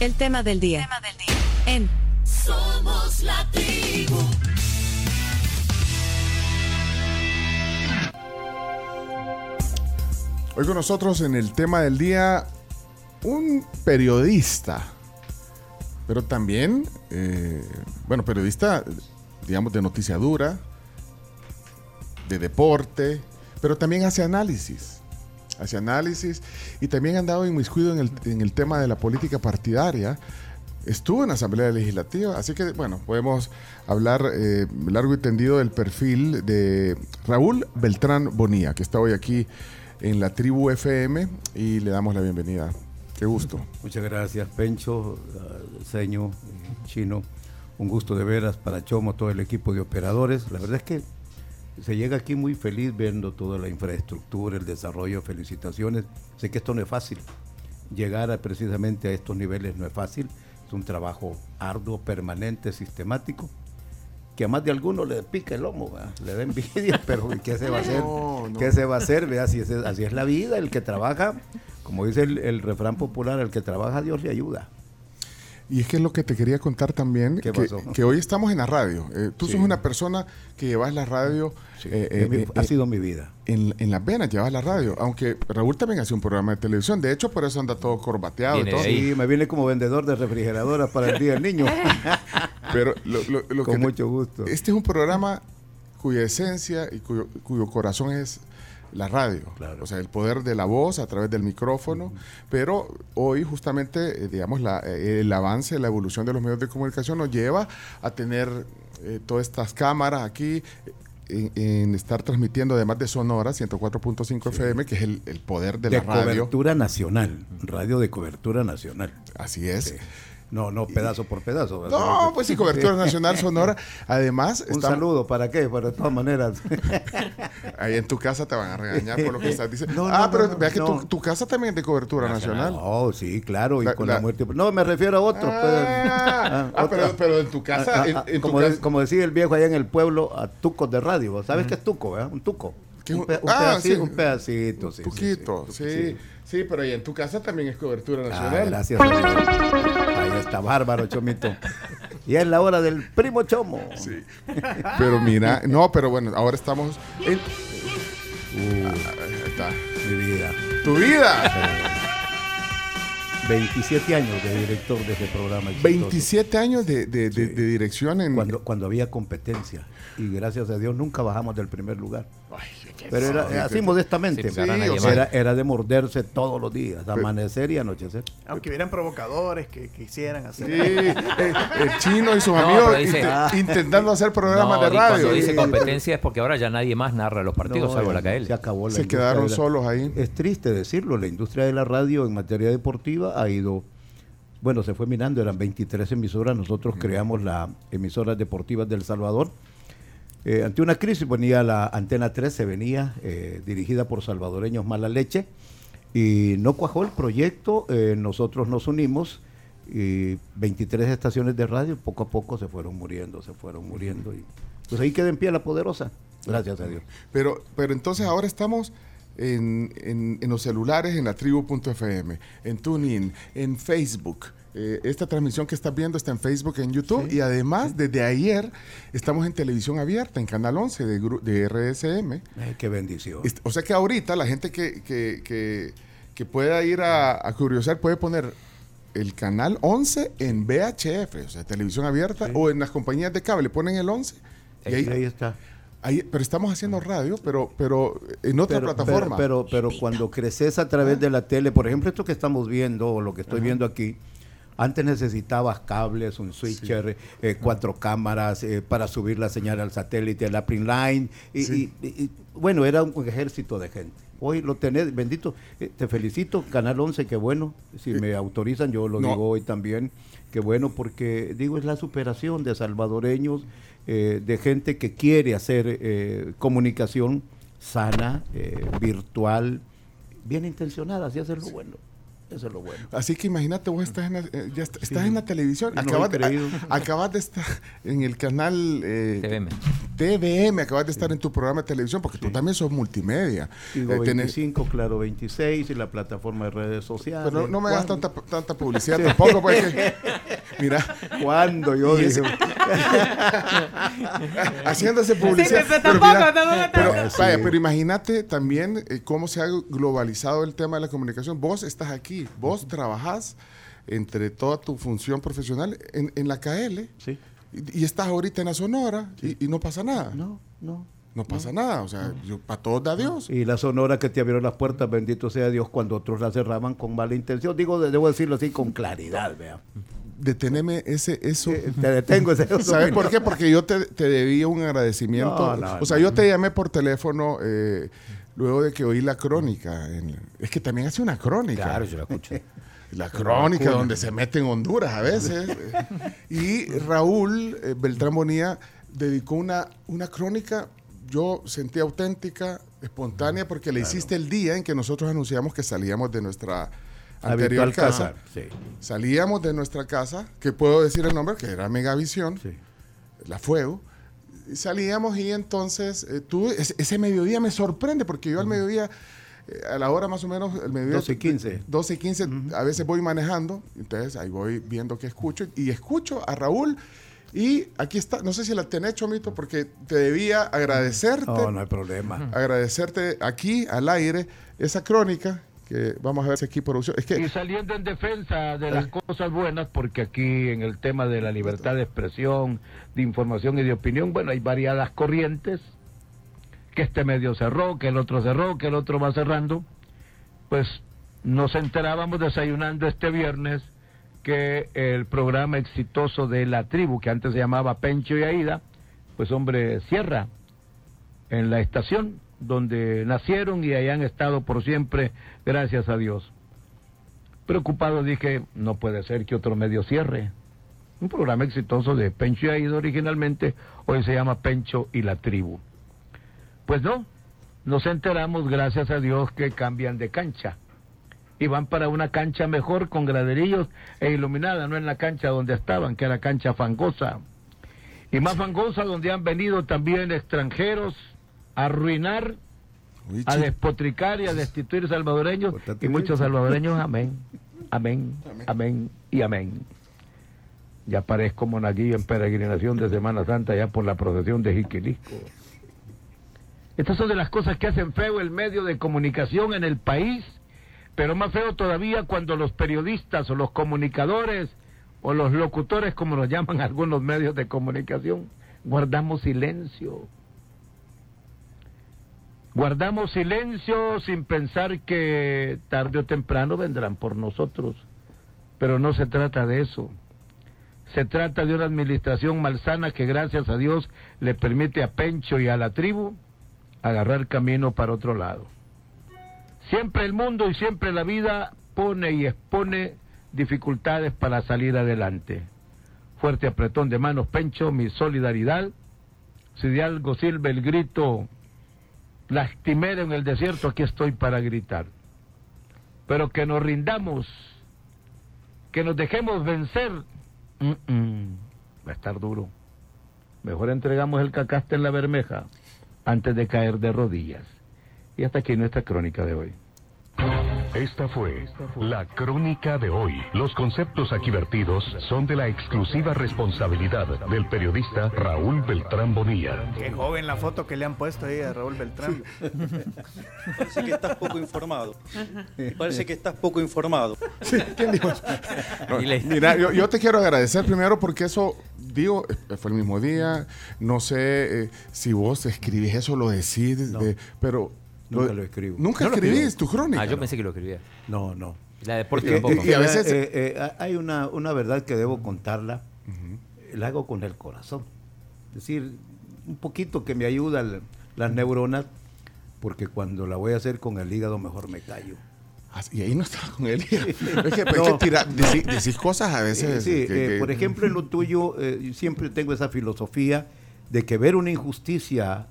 El tema del día. Tema del día. En Somos la tribu. Hoy con nosotros en el tema del día un periodista, pero también, eh, bueno, periodista, digamos, de noticia dura, de deporte, pero también hace análisis, hace análisis y también ha andado inmiscuido en el, en el tema de la política partidaria. Estuvo en la Asamblea Legislativa, así que, bueno, podemos hablar eh, largo y tendido del perfil de Raúl Beltrán Bonía, que está hoy aquí en la tribu FM y le damos la bienvenida. Qué gusto. Muchas gracias, Pencho, uh, Seño, eh, Chino. Un gusto de veras para Chomo, todo el equipo de operadores. La verdad es que se llega aquí muy feliz viendo toda la infraestructura, el desarrollo. Felicitaciones. Sé que esto no es fácil. Llegar a, precisamente a estos niveles no es fácil. Es un trabajo arduo, permanente, sistemático que a más de alguno le pica el lomo, ¿verdad? le da envidia, pero ¿qué se va a hacer? No, no. ¿Qué se va a hacer? Así, es, así es la vida, el que trabaja, como dice el, el refrán popular, el que trabaja Dios le ayuda. Y es que es lo que te quería contar también, ¿Qué que, hoy estamos en la radio. Eh, tú Sí. sos una persona que llevas la radio Sí, eh, eh, mi- eh, ha sido mi vida. en, en las venas, llevas la radio. Aunque Raúl también hace un programa de televisión. De hecho, por eso anda todo corbateado y todo. Sí, me viene como vendedor de refrigeradoras para el Día del Niño. Pero lo, lo- lo Con que- mucho gusto. Este es un programa cuya esencia y cuyo, cuyo corazón es la radio. Claro. O sea, el poder de la voz a través del micrófono. Pero hoy justamente, eh, digamos, la- eh, el avance, la evolución de los medios de comunicación nos lleva a tener eh, todas estas cámaras aquí. En, en estar transmitiendo además de Sonora 104.5 FM, que es el, el poder de, de la radio. cobertura nacional, radio de cobertura nacional. Así es. Sí. No, no pedazo por pedazo. ¿verdad? No, pues sí, cobertura nacional Sonora. Además, Un estamos- saludo, ¿para qué? Pero de todas maneras. Ahí en tu casa te van a regañar por lo que estás diciendo. No, ah, no, pero no, vea que tu, casa también es de cobertura nacional. Oh, sí, claro, y La- con la- la, muerte. No, me refiero a otro. pues. Ah, ah, otra. pero, pero en tu casa, Ah, en, ah, en tu como, casa- como decía el viejo allá en el pueblo, a tucos de radio. ¿Sabes qué es tuco, verdad? Un tuco. ¿Qué es Un, un- pe- un ah, pedacito, sí. un pedacito, sí. sí, poquito, sí, sí, sí, pero ahí en tu casa también es cobertura Ah, nacional. gracias. a Dios. Ahí está, bárbaro, Chomito. Y es la hora del primo Chomo. Sí. Pero mira, no, pero bueno, ahora estamos en Uh, ahí está. mi vida. tu vida. 27 años de director de ese programa. exitoso. 27 años de, de- de- Sí. de dirección en Cuando, cuando había competencia. Y gracias a Dios nunca bajamos del primer lugar. Ay, Pero era así modestamente. Sí, era, era de morderse todos los días, amanecer y anochecer. Aunque hubieran provocadores que quisieran hacer. Sí, eh, el chino y sus No, amigos inte- intentando hacer programas No, de y Cuando radio. dice competencia es porque ahora ya nadie más narra los partidos, No, salvo la KL. Se acabó la Se industria quedaron la- solos ahí. Es triste decirlo, la industria de la radio en materia deportiva ha ido, bueno, se fue mirando, eran 23 emisoras, nosotros creamos las emisoras deportivas del Salvador. Eh, ante una crisis venía la Antena 13, venía eh, dirigida por salvadoreños mala leche y no cuajó el proyecto, eh, nosotros nos unimos y 23 estaciones de radio poco a poco se fueron muriendo, se fueron muriendo y pues ahí queda en pie la poderosa, gracias a Dios. Pero, pero entonces ahora estamos en, en- en los celulares, en la tribu.fm, en TuneIn, en Facebook. Eh, esta transmisión que estás viendo está en Facebook, en YouTube y además desde ayer estamos en televisión abierta, en Canal 11 de, RSM. Ay, qué bendición. Est- O sea que ahorita la gente que, que, que- que pueda ir a, a curiosar puede poner el canal 11 en VHF, o sea, televisión abierta, o en las compañías de cable ponen el 11. Y ahí, Ahí está. ahí- pero estamos haciendo radio, pero, pero en otra Pero, plataforma. pero, pero, pero cuando creces a través de la tele, por ejemplo, esto que estamos viendo o lo que estoy viendo aquí, antes necesitabas cables, un switcher, eh, cuatro cámaras eh, para subir la señal al satélite, la print line. Y, Sí. y- y- bueno, era un ejército de gente. Hoy lo tenés, bendito. eh, te felicito, Canal 11, qué bueno. Si me autorizan, yo lo no. digo hoy también. Qué bueno, porque digo, es la superación de salvadoreños, eh, de gente que quiere hacer eh, comunicación sana, eh, virtual, bien intencionada, así hacerlo bueno. Eso es lo bueno. Así que imagínate, vos estás en la, eh, ya est- estás en la televisión, No acabas, a- acabas de estar en el canal eh, TVM. TVM, acabas de estar en tu programa de televisión, porque tú también sos multimedia. Digo Eh, tenés- 25, claro 26 y la plataforma de redes sociales. pero no, no me hagas tanta, tanta publicidad tampoco, porque, mira, ¿Cuándo? Yo dije, haciéndose publicidad. Sí, pero pero, mira, pero, vaya, Sí. pero imagínate también eh, cómo se ha globalizado el tema de la comunicación. Vos estás aquí, vos trabajás entre toda tu función profesional en, en la KL sí. y, y estás ahorita en la Sonora y, y no pasa nada. No, No, no. pasa nada. O sea, yo, para todos da Dios. Y la sonora que te abrió las puertas, bendito sea Dios, cuando otros la cerraban con mala intención. Digo, debo decirlo así, con claridad, vea. Deteneme ese, eso. Eh, Te detengo ese ¿Sabes por qué? Porque yo te, te debía un agradecimiento. No, no, o sea, no. yo te llamé por teléfono eh, luego de que oí la crónica. es que también hace una crónica. Claro, yo la escucho. La crónica donde se mete en Honduras a veces. y Raúl eh, Beltrán Bonilla dedicó una, una crónica, yo sentí auténtica, espontánea, porque le hiciste el día en que nosotros anunciamos que salíamos de nuestra anterior Habitual casa. Sí, Salíamos de nuestra casa, que puedo decir el nombre, que era Megavisión, sí. la Fuego. Salíamos y entonces eh, tú, ese, ese mediodía me sorprende porque yo al mediodía, eh, a la hora más o menos, el mediodía. 12 y 15. 12 y 15, a veces voy manejando, entonces ahí voy viendo qué escucho y escucho a Raúl. Y aquí está, no sé si la tenés, Chomito, porque te debía agradecerte, No, no hay problema. agradecerte aquí al aire esa crónica que vamos a ver si aquí producción. Es y que saliendo en defensa de las cosas buenas, porque aquí en el tema de la libertad de expresión, de información y de opinión, bueno, hay variadas corrientes, que este medio cerró, que el otro cerró, que el otro va cerrando, pues nos enterábamos desayunando este viernes que el programa exitoso de la tribu, que antes se llamaba Pencho y Aida, pues hombre, cierra en la estación donde nacieron y han estado por siempre, gracias a Dios. Preocupado dije, no puede ser que otro medio cierre. Un programa exitoso de Pencho y Aida originalmente, hoy se llama Pencho y la tribu. Pues no, nos enteramos, gracias a Dios, que cambian de cancha. Y van para una cancha mejor, con graderillos e iluminada, no en la cancha donde estaban, que era cancha fangosa. Y más fangosa, donde han venido también extranjeros a arruinar, Uy, a despotricar y a destituir salvadoreños. Pórtate Y muchos salvadoreños, amén, amén, amén y amén. Ya parezco monaguillo en peregrinación de Semana Santa, ya por la procesión de Jiquilisco. Estas son de las cosas que hacen feo el medio de comunicación en el país, pero más feo todavía cuando los periodistas o los comunicadores o los locutores, como los llaman algunos medios de comunicación, guardamos silencio. Guardamos silencio sin pensar que tarde o temprano vendrán por nosotros. Pero no se trata de eso. Se trata de una administración malsana que gracias a Dios le permite a Pencho y a la tribu agarrar camino para otro lado. Siempre el mundo y siempre la vida pone y expone dificultades para salir adelante. Fuerte apretón de manos, Pencho, mi solidaridad. Si de algo sirve el grito lastimero en el desierto, aquí estoy para gritar. Pero que nos rindamos, que nos dejemos vencer, va a estar duro. Mejor entregamos el cacaste en la bermeja antes de caer de rodillas. Y hasta aquí nuestra crónica de hoy. Esta fue la crónica de hoy. Los conceptos aquí vertidos son de la exclusiva responsabilidad del periodista Raúl Beltrán Bonilla. Qué joven la foto que le han puesto ahí a Raúl Beltrán. Parece que estás poco informado. Parece que estás poco informado. ¿Quién dijo eso? No, Mira, yo, yo te quiero agradecer primero porque eso, digo, eh, fue el mismo día. No sé eh, si vos escribís eso, lo decís, de- pero. Nunca lo escribo. Nunca No lo escribís escribo. tu crónica. Ah, yo pensé que lo escribía. No, no. La de deporte Eh, tampoco. y a veces- eh, eh, hay una, una verdad que debo contarla. La hago con el corazón. Es decir, un poquito que me ayuda el- las neuronas, porque cuando la voy a hacer con el hígado mejor me callo. Ah, Y ahí no estaba con él. es que, es que No. tira- decí- decís cosas a veces. Sí, que- eh, que- por ejemplo, en lo tuyo, eh, siempre tengo esa filosofía de que ver una injusticia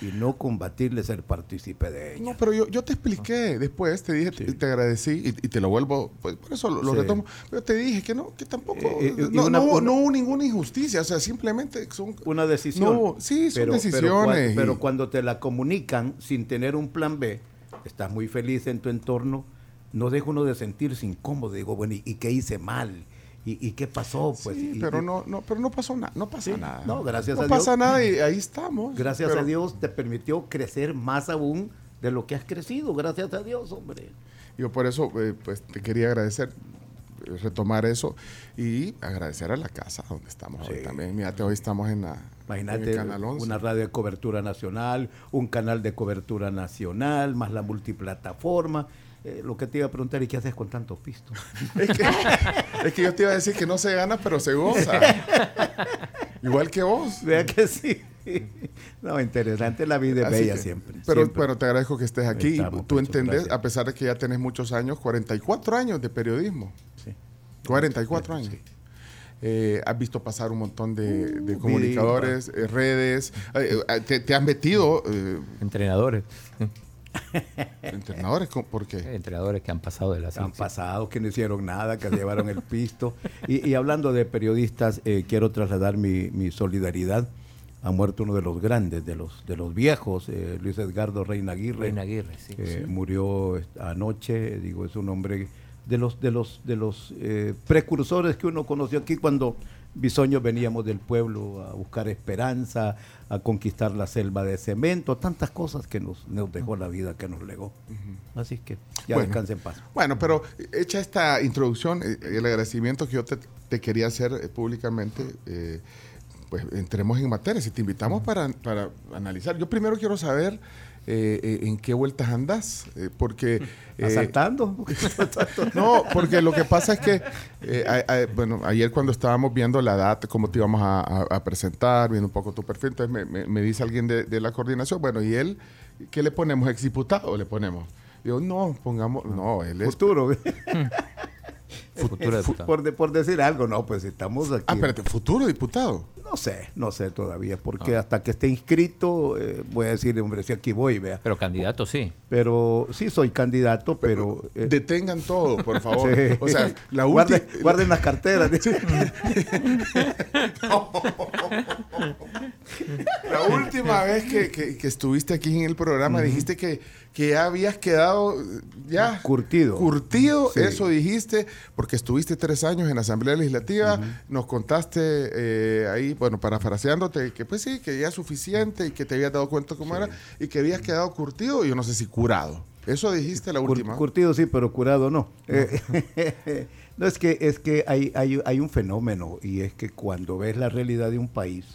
y no combatirle ser partícipe de ella. No, pero yo, yo te expliqué después, te dije, te, te agradecí y, y te lo vuelvo, pues, por eso lo, lo Sí. retomo. Pero te dije que no, que tampoco, Eh, eh, no, una- no una- no hubo ninguna injusticia, o sea, simplemente son... Una decisión. No, sí, son Pero- decisiones. Pero, y- cuando te la comunican sin tener un plan B, estás muy feliz en tu entorno, no deja uno de sentirse incómodo. Digo, bueno, ¿y, y qué hice mal? ¿Y, y qué pasó? Pues, Sí, y- pero y- no, no, pero no pasó nada, no pasa Sí, nada. no, gracias no a Dios. pasa nada y ahí estamos. Gracias Pero- a Dios te permitió crecer más aún de lo que has crecido. Gracias a Dios, hombre. Yo por eso, eh, pues, te quería agradecer, eh, retomar eso y agradecer a la casa donde estamos hoy Sí. también. Mírate, hoy estamos en, la, Imagínate el Canal 11. una radio de cobertura nacional, un canal de cobertura nacional, más la multiplataforma. Eh, lo que te iba a preguntar, ¿y qué haces con tantos pistos? Es que, es que yo te iba a decir que no se gana, pero se goza. Igual que vos. Vea que sí. No, interesante, la vida es bella que- siempre. Pero siempre. bueno, te agradezco que estés aquí. Estamos, Tú Pecho, entendés, gracias. a pesar de que ya tenés muchos años, 44 años de periodismo. Sí. 44 Sí. años. Eh, has visto pasar un montón de, de Uh, comunicadores, eh, redes, eh, eh, te, te has metido eh, Entrenadores. entrenadores. ¿por qué? Entrenadores que han pasado de la Han selección. pasado, que no hicieron nada, que llevaron el pisto. Y, y hablando de periodistas, eh, quiero trasladar mi, mi solidaridad. Ha muerto uno de los grandes, de los, de los viejos, eh, Luis Edgardo Reina Aguirre. Reina Aguirre, sí. que murió est- anoche, digo, es un hombre de los de los de los eh, precursores que uno conoció aquí cuando Bisoño veníamos del pueblo a buscar esperanza, a conquistar la selva de cemento, tantas cosas que nos, nos dejó la vida, que nos legó. Así que ya Bueno. descanse en paz. Bueno, pero hecha esta introducción, eh, el agradecimiento que yo te, te quería hacer eh, públicamente, eh, pues entremos en materia. Si te invitamos para, para analizar, yo primero quiero saber eh, eh, en qué vueltas andas, eh, porque... Asaltando. no, porque lo que pasa es que, a- a- bueno, ayer cuando estábamos viendo la data, cómo te íbamos a, a- a presentar, viendo un poco tu perfil, entonces me, me- me dice alguien de, de la coordinación, bueno, ¿y él qué le ponemos? ¿Exdiputado le ponemos? Yo, no, pongamos, no, él es... Futuro. Futuro diputado. por, de- por decir algo, no, pues estamos aquí. Ah, espérate, futuro diputado. No sé, no sé todavía, porque hasta que esté inscrito, eh, voy a decir, hombre, si aquí voy, vea. Pero candidato sí. Pero sí soy candidato, pero... eh, Detengan todo, por favor. sí. O sea, la Guarden- guarden las carteras. La última vez que, que- que estuviste aquí en el programa dijiste que, que ya habías quedado eh, ya Curtido. Curtido, Sí. eso dijiste, porque estuviste tres años en la Asamblea Legislativa, nos contaste eh, ahí, bueno, parafraseándote, que pues sí, que ya es suficiente y que te habías dado cuenta cómo era y que habías quedado curtido, yo no sé si curado. Eso dijiste la última. curtido sí, pero curado no. Eh, no, es que, es que hay, hay, hay un fenómeno y es que cuando ves la realidad de un país,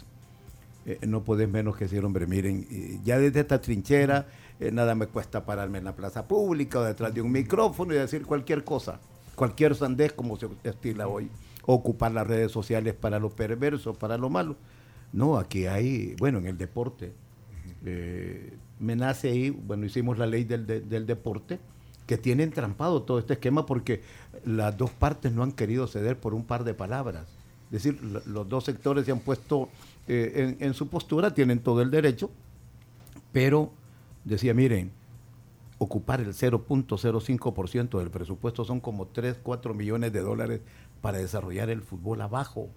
eh, no puedes menos que decir, hombre, miren, ya desde esta trinchera eh, nada me cuesta pararme en la plaza pública o detrás de un micrófono y decir cualquier cosa, cualquier sandez como se estila hoy, ocupar las redes sociales para lo perverso, para lo malo. No, aquí hay, bueno, en el deporte, eh, me nace ahí, bueno, hicimos la ley del, de- del deporte, que tiene entrampado todo este esquema porque las dos partes no han querido ceder por un par de palabras. Es decir, lo- los dos sectores se han puesto eh, en, en su postura, tienen todo el derecho, pero decía, miren, ocupar el 0.05% del presupuesto son como 3, 4 millones de dólares para desarrollar el fútbol abajo,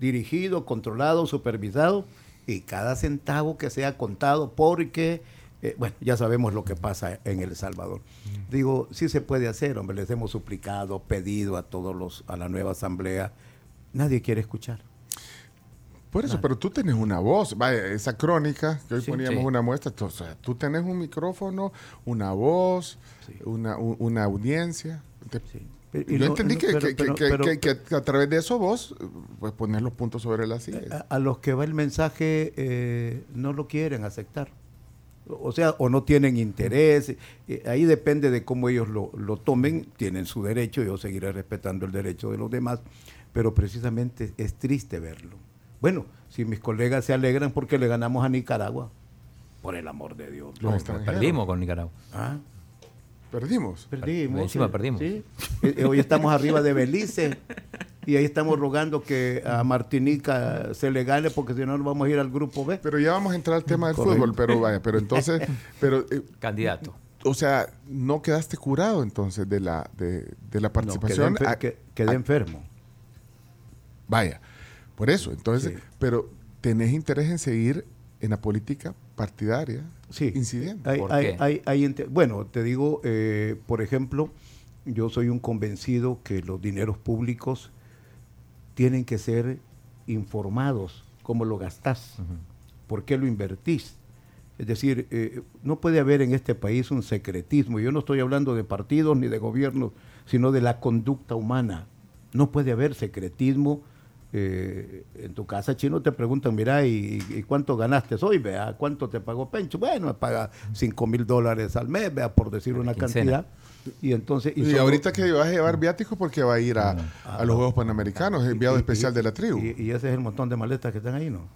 dirigido, controlado, supervisado, y cada centavo que sea contado porque, eh, bueno, ya sabemos lo que pasa en El Salvador. Digo, sí se puede hacer, hombre, les hemos suplicado, pedido a todos los, a la nueva asamblea, nadie quiere escuchar. Por eso, pero tú tenés una voz, vaya, esa crónica, que hoy Sí, poníamos sí. una muestra, tú, o sea, tú tenés un micrófono, una voz, Sí. una, audiencia. Te-. Yo no- entendí no, que, pero- que- pero- que- pero- que- que a través de eso vos, pues poner los puntos sobre las sillas. a, a los que va el mensaje eh, no lo quieren aceptar. O sea, o no tienen interés. eh, ahí depende de cómo ellos lo, lo tomen. Tienen su derecho. Yo seguiré respetando el derecho de los demás. Pero precisamente es triste verlo. Bueno, si mis colegas se alegran porque le ganamos a Nicaragua, por el amor de Dios. No. Perdimos con Nicaragua. ah, Perdimos. perdimos. Encima perdimos. sí. Eh, eh, hoy estamos arriba de Belice. y ahí estamos rogando que a Martinica se le gane porque si no nos vamos a ir al grupo B. Pero ya vamos a entrar al tema del Correcto. fútbol, pero vaya, pero entonces, pero, eh, Candidato. o sea, no quedaste curado entonces de la, de, de la No, quedé, participación. enfer- Ah, que- quedé ah, enfermo. Vaya, por eso, entonces, Sí. pero tenés interés en seguir en la política partidaria Sí. incidiendo. Hay- ¿Por hay- qué? hay- hay inte- bueno, te digo, eh, por ejemplo, yo soy un convencido que los dineros públicos tienen que ser informados, cómo lo gastás, por qué lo invertís. Es decir, eh, no puede haber en este país un secretismo. Yo no estoy hablando de partidos ni de gobiernos, sino de la conducta humana. No puede haber secretismo. Eh, en tu casa chino te preguntan, mira, ¿y, y cuánto ganaste hoy? Vea, ¿cuánto te pagó Pencho? Bueno, me paga 5 mil dólares al mes, vea, por decir una quincena. cantidad. Y entonces... Y, ahorita que vas a llevar viático porque va a ir a, a los Juegos Panamericanos, enviado y- especial y- de la tribu. Y, y ese es el montón de maletas que están ahí, ¿no?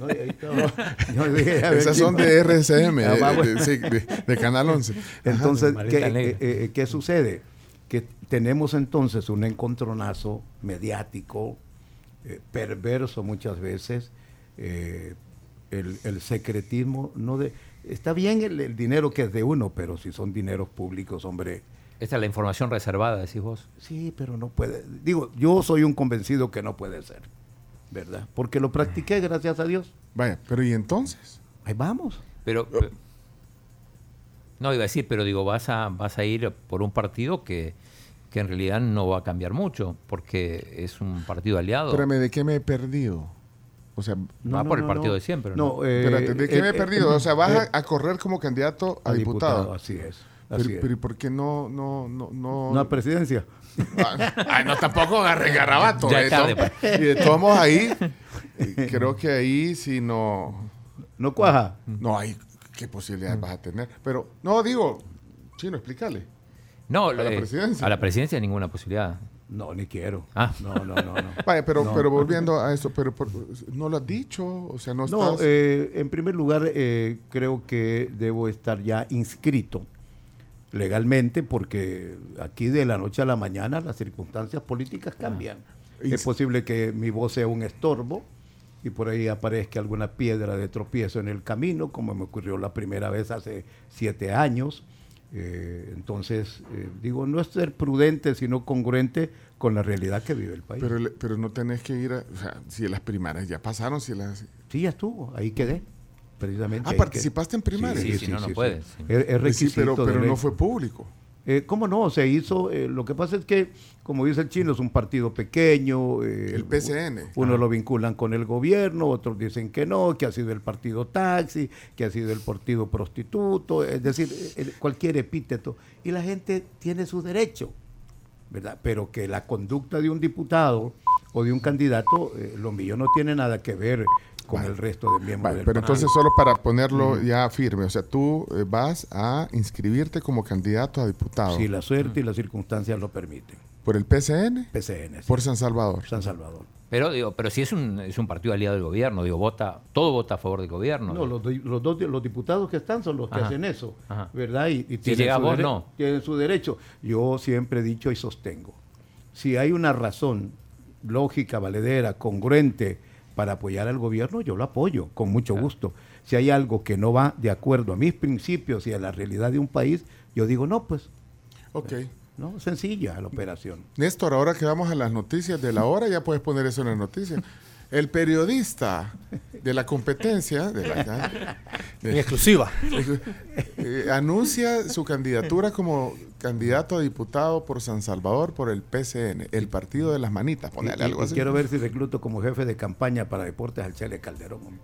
No, No, yo dije, ver, Esas ¿quién son de RSM, Ah, de, bueno. de- sí, de- de Canal 11. Entonces, ¿qué, eh, eh, qué sucede? Que tenemos entonces un encontronazo mediático, eh, perverso muchas veces, eh, el, el secretismo, no de... Está bien el, el dinero que es de uno, pero si son dineros públicos, hombre, Esta es la información reservada, decís vos. sí, pero no puede. Digo, yo soy un convencido que no puede ser, ¿verdad? Porque lo practiqué, gracias a Dios. Vaya, pero ¿y entonces? Ahí vamos. Pero, pe- no iba a decir, pero digo, vas a, vas a ir por un partido que, que en realidad no va a cambiar mucho, porque es un partido aliado. Espérame, ¿de qué me he perdido? O sea, Va por el partido de siempre, ¿no? No, eh, espérate, ¿de qué me he eh, perdido? O sea, vas eh, a, correr como candidato a, a diputado. Así es. Pero, Así es. pero ¿y por qué no, no, no, no? Una presidencia. Ah, Ay, no, tampoco agarre garrabato. Ya tarde, pues. Y de todos modos ahí, eh, creo que ahí sí no, No cuaja. no hay, ¿qué posibilidades vas a tener? Pero, no, digo, chino, explícale. No, a la eh, presidencia. A la presidencia ninguna posibilidad. No, ni quiero. Ah. No, no, no, no. Vaya, pero, No. pero volviendo a eso, pero por- no lo has dicho, o sea, no, No, estás... eh, en primer lugar, eh, creo que debo estar ya inscrito legalmente porque aquí de la noche a la mañana las circunstancias políticas cambian. Y Es posible que mi voz sea un estorbo y por ahí aparezca alguna piedra de tropiezo en el camino, como me ocurrió la primera vez hace siete años. Eh, entonces, eh, digo, no es ser prudente, sino congruente con la realidad que vive el país. pero, pero no tenés que ir a, o sea, si las primarias ya pasaron, si las... Sí, ya estuvo, ahí quedé. Precisamente. Ah, participaste en primarias. Sí, si no, no puedes, sí. Es, es Pues sí, requisito pero, pero no fue público. Eh, ¿Cómo no? Se hizo. eh, lo que pasa es que, como dice el chino, es un partido pequeño. eh, El PCN. Unos lo vinculan con el gobierno, otros dicen que no, que ha sido el partido taxi, que ha sido el partido prostituto, es decir, eh, cualquier epíteto. Y la gente tiene su derecho, ¿verdad? Pero que la conducta de un diputado o de un candidato, eh, lo mío no tiene nada que ver con el resto de miembros Vale, del pero entonces solo para ponerlo ya firme, o sea, tú eh, vas a inscribirte como candidato a diputado Si la suerte y las circunstancias lo permiten. por el PCN, PCN. sí. por San Salvador. San Salvador. Pero digo, pero si es un, es un partido aliado del gobierno, digo, vota, todo vota a favor del gobierno. No, los, los dos los diputados que están son los que Ajá. hacen eso, Ajá. ¿verdad? Y, y tienen, llega su vos, no. tienen su derecho. Yo siempre he dicho y sostengo, si hay una razón lógica, valedera, congruente para apoyar al gobierno, yo lo apoyo con mucho gusto. Si hay algo que no va de acuerdo a mis principios y a la realidad de un país, yo digo, no, pues, Ok. no, sencilla la operación. Néstor, ahora que vamos a las noticias de la hora, ya puedes poner eso en las noticias. El periodista de la competencia, de la, En exclusiva. eh, anuncia su candidatura como candidato a diputado por San Salvador por el PCN, el partido de las manitas. Ponele y- algo y así. quiero ver si recluto como jefe de campaña para deportes al Chele Calderón.